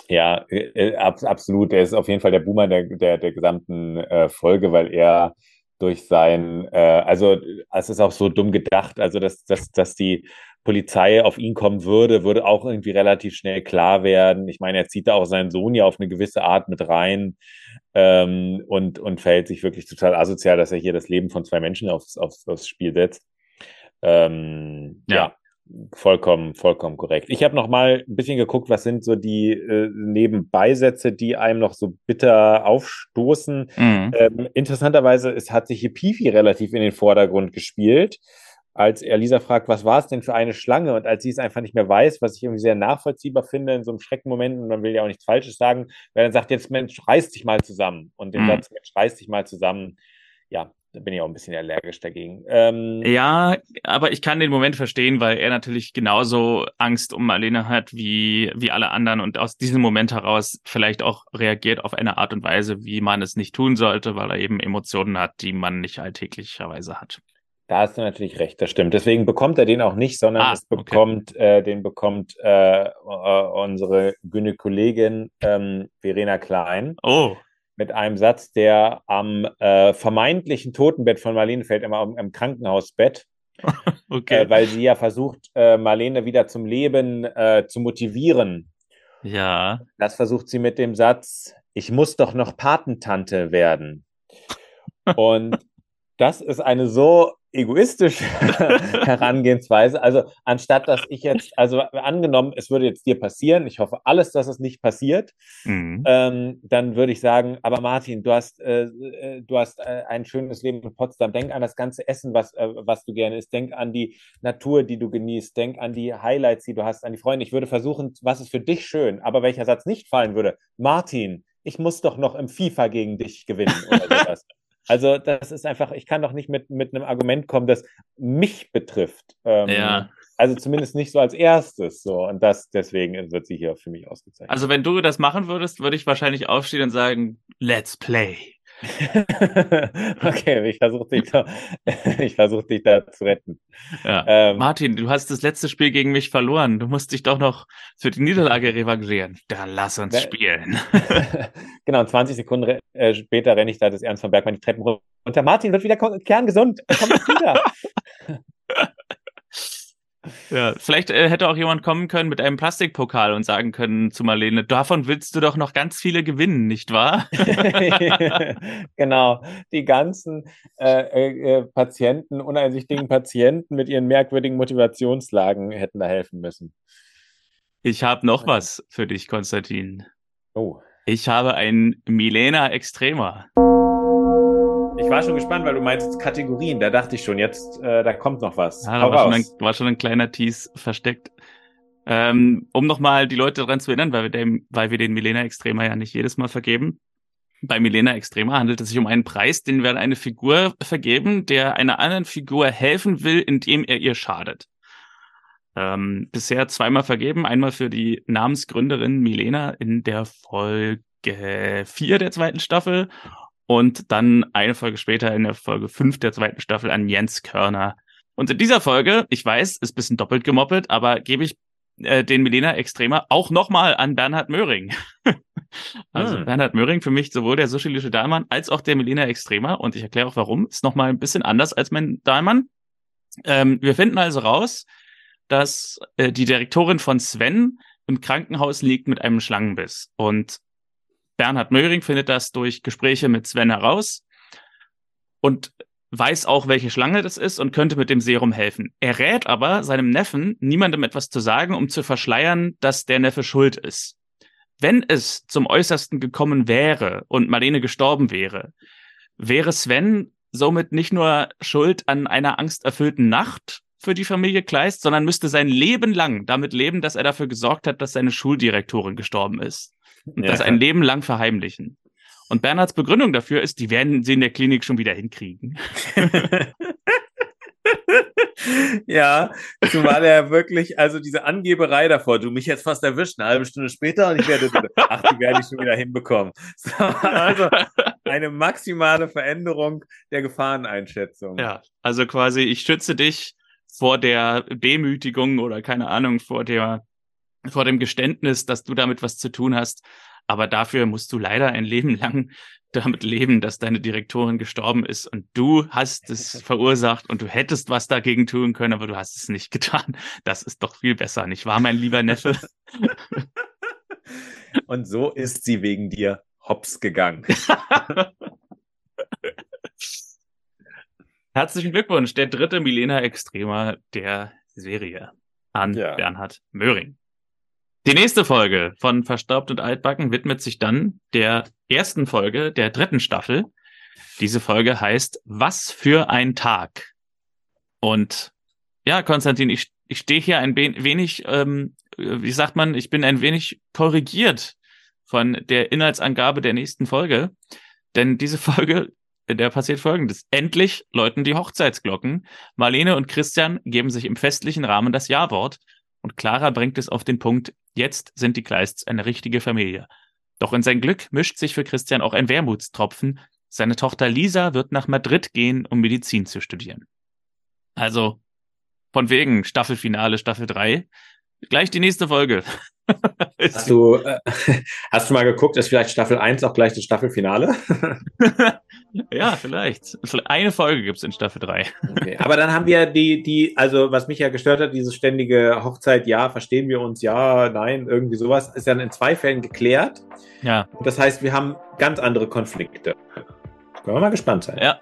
Speaker 1: Ja, äh, äh, ab, absolut. Er ist auf jeden Fall der Boomer der, der, der gesamten äh, Folge, weil er durch sein, äh, also es ist auch so dumm gedacht, also dass, dass, dass die Polizei auf ihn kommen würde, würde auch irgendwie relativ schnell klar werden. Ich meine, er zieht da auch seinen Sohn ja auf eine gewisse Art mit rein ähm, und, und verhält sich wirklich total asozial, dass er hier das Leben von zwei Menschen aufs, aufs, aufs Spiel setzt. Ähm, ja. ja vollkommen, vollkommen korrekt. Ich habe noch mal ein bisschen geguckt, was sind so die äh, Nebenbeisätze, die einem noch so bitter aufstoßen. Mhm. Ähm, interessanterweise ist, hat sich hier Pifi relativ in den Vordergrund gespielt, als er Lisa fragt, was war es denn für eine Schlange? Und als sie es einfach nicht mehr weiß, was ich irgendwie sehr nachvollziehbar finde in so einem Schreckenmoment, und man will ja auch nichts Falsches sagen, weil dann sagt jetzt, Mensch, reiß dich mal zusammen. Und den mhm. Satz, Mensch, reiß dich mal zusammen, ja, da bin ich auch ein bisschen allergisch dagegen.
Speaker 2: Ähm, ja, aber ich kann den Moment verstehen, weil er natürlich genauso Angst um Marlene hat wie, wie alle anderen und aus diesem Moment heraus vielleicht auch reagiert auf eine Art und Weise, wie man es nicht tun sollte, weil er eben Emotionen hat, die man nicht alltäglicherweise hat.
Speaker 1: Da hast du natürlich recht, das stimmt. Deswegen bekommt er den auch nicht, sondern ah, es bekommt, okay. äh, den bekommt äh, äh, unsere Gynäkologin ähm, Verena Klein.
Speaker 2: Oh
Speaker 1: mit einem Satz, der am äh, vermeintlichen Totenbett von Marlene fällt, immer im, im Krankenhausbett. okay. Äh, weil sie ja versucht, äh, Marlene wieder zum Leben äh, zu motivieren.
Speaker 2: Ja.
Speaker 1: Das versucht sie mit dem Satz, ich muss doch noch Patentante werden. Und das ist eine so egoistische Herangehensweise. Also anstatt dass ich jetzt, also angenommen, es würde jetzt dir passieren, ich hoffe alles, dass es nicht passiert, mhm. ähm, dann würde ich sagen, aber Martin, du hast, äh, äh, du hast äh, ein schönes Leben in Potsdam. Denk an das ganze Essen, was, äh, was du gerne isst. Denk an die Natur, die du genießt. Denk an die Highlights, die du hast, an die Freunde. Ich würde versuchen, was ist für dich schön. Aber welcher Satz nicht fallen würde, Martin, ich muss doch noch im FIFA gegen dich gewinnen oder sowas. Also das ist einfach, ich kann doch nicht mit, mit einem Argument kommen, das mich betrifft.
Speaker 2: Ähm, ja.
Speaker 1: Also zumindest nicht so als erstes so. Und das deswegen wird sie hier für mich ausgezeichnet.
Speaker 2: Also wenn du das machen würdest, würde ich wahrscheinlich aufstehen und sagen, let's play.
Speaker 1: okay, ich versuche dich, da, ich versuch dich da zu retten.
Speaker 2: Ja. Ähm, Martin, du hast das letzte Spiel gegen mich verloren. Du musst dich doch noch für die Niederlage revanchieren. Dann lass uns spielen.
Speaker 1: genau, 20 Sekunden äh, später renne ich da das Ernst von Bergmann die Treppen runter. Martin wird wieder kerngesund. Er kommt wieder.
Speaker 2: Ja, vielleicht äh, hätte auch jemand kommen können mit einem Plastikpokal und sagen können zu Marlene, davon willst du doch noch ganz viele gewinnen, nicht wahr?
Speaker 1: genau, die ganzen äh, äh, äh, Patienten, uneinsichtigen Patienten mit ihren merkwürdigen Motivationslagen hätten da helfen müssen.
Speaker 2: Ich habe noch was für dich, Konstantin. Oh. Ich habe ein Milena Extrema.
Speaker 1: Ich war schon gespannt, weil du meinst Kategorien. Da dachte ich schon, jetzt, äh, da kommt noch was.
Speaker 2: Ja, da war schon, ein, war schon, ein, kleiner Tease versteckt. Ähm, um nochmal die Leute daran zu erinnern, weil wir, den, weil wir den Milena Extrema ja nicht jedes Mal vergeben. Bei Milena Extrema handelt es sich um einen Preis, den wir an eine Figur vergeben, der einer anderen Figur helfen will, indem er ihr schadet. Ähm, bisher zweimal vergeben, einmal für die Namensgründerin Milena in der Folge 4 der zweiten Staffel und dann eine Folge später in der Folge 5 der zweiten Staffel an Jens Körner. Und in dieser Folge, ich weiß, ist bisschen doppelt gemoppelt, aber gebe ich äh, den Milena Extremer auch nochmal an Bernhard Möhring. also hm. Bernhard Möhring für mich sowohl der sozialische Dahlmann als auch der Milena Extremer und ich erkläre auch warum, ist nochmal ein bisschen anders als mein Dahlmann. Ähm, wir finden also raus, dass äh, die Direktorin von Sven im Krankenhaus liegt mit einem Schlangenbiss und Bernhard Möhring findet das durch Gespräche mit Sven heraus und weiß auch, welche Schlange das ist und könnte mit dem Serum helfen. Er rät aber seinem Neffen, niemandem etwas zu sagen, um zu verschleiern, dass der Neffe schuld ist. Wenn es zum Äußersten gekommen wäre und Marlene gestorben wäre, wäre Sven somit nicht nur schuld an einer angsterfüllten Nacht für die Familie Kleist, sondern müsste sein Leben lang damit leben, dass er dafür gesorgt hat, dass seine Schuldirektorin gestorben ist und ja. das ein Leben lang verheimlichen. Und Bernhards Begründung dafür ist, die werden sie in der Klinik schon wieder hinkriegen.
Speaker 1: ja, zumal er wirklich, also diese Angeberei davor, du mich jetzt fast erwischt, eine halbe Stunde später und ich werde, ach, die werde ich schon wieder hinbekommen. So, also eine maximale Veränderung der Gefahreneinschätzung.
Speaker 2: Ja, also quasi, ich schütze dich vor der Demütigung oder keine Ahnung, vor der vor dem Geständnis, dass du damit was zu tun hast. Aber dafür musst du leider ein Leben lang damit leben, dass deine Direktorin gestorben ist und du hast es verursacht und du hättest was dagegen tun können, aber du hast es nicht getan. Das ist doch viel besser, nicht wahr, mein lieber Neffe?
Speaker 1: und so ist sie wegen dir hops gegangen.
Speaker 2: Herzlichen Glückwunsch, der dritte Milena Extremer der Serie an ja. Bernhard Möhring. Die nächste Folge von Verstaubt und Altbacken widmet sich dann der ersten Folge der dritten Staffel. Diese Folge heißt Was für ein Tag. Und ja, Konstantin, ich, ich stehe hier ein wenig, ähm, wie sagt man, ich bin ein wenig korrigiert von der Inhaltsangabe der nächsten Folge. Denn diese Folge, der passiert folgendes. Endlich läuten die Hochzeitsglocken. Marlene und Christian geben sich im festlichen Rahmen das Ja-Wort. Und Clara bringt es auf den Punkt, Jetzt sind die Kleists eine richtige Familie. Doch in sein Glück mischt sich für Christian auch ein Wermutstropfen. Seine Tochter Lisa wird nach Madrid gehen, um Medizin zu studieren. Also, von wegen Staffelfinale, Staffel 3. Gleich die nächste Folge.
Speaker 1: hast, du, äh, hast du mal geguckt, ist vielleicht Staffel 1 auch gleich das Staffelfinale?
Speaker 2: ja, vielleicht. Eine Folge gibt's in Staffel 3.
Speaker 1: okay. Aber dann haben wir die, die, also was mich ja gestört hat, diese ständige Hochzeit, ja, verstehen wir uns, ja, nein, irgendwie sowas, ist dann in zwei Fällen geklärt. Ja. Das heißt, wir haben ganz andere Konflikte. Können wir mal gespannt sein.
Speaker 2: Ja,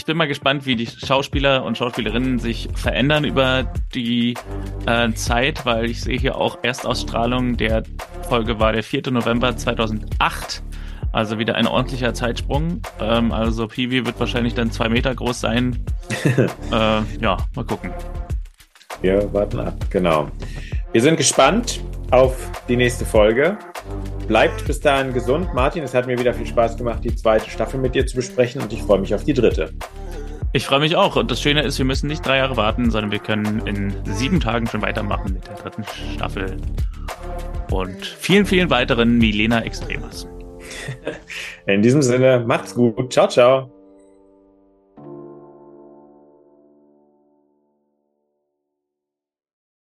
Speaker 2: ich bin mal gespannt, wie die Schauspieler und Schauspielerinnen sich verändern über die äh, Zeit, weil ich sehe hier auch Erstausstrahlung der Folge war der 4. November 2008. Also wieder ein ordentlicher Zeitsprung. Ähm, also Piwi wird wahrscheinlich dann zwei Meter groß sein. äh, ja, mal gucken.
Speaker 1: Wir warten ab, genau. Wir sind gespannt auf die nächste Folge. Bleibt bis dahin gesund. Martin, es hat mir wieder viel Spaß gemacht, die zweite Staffel mit dir zu besprechen und ich freue mich auf die dritte.
Speaker 2: Ich freue mich auch. Und das Schöne ist, wir müssen nicht drei Jahre warten, sondern wir können in sieben Tagen schon weitermachen mit der dritten Staffel und vielen, vielen weiteren Milena Extremas.
Speaker 1: In diesem Sinne, macht's gut. Ciao, ciao.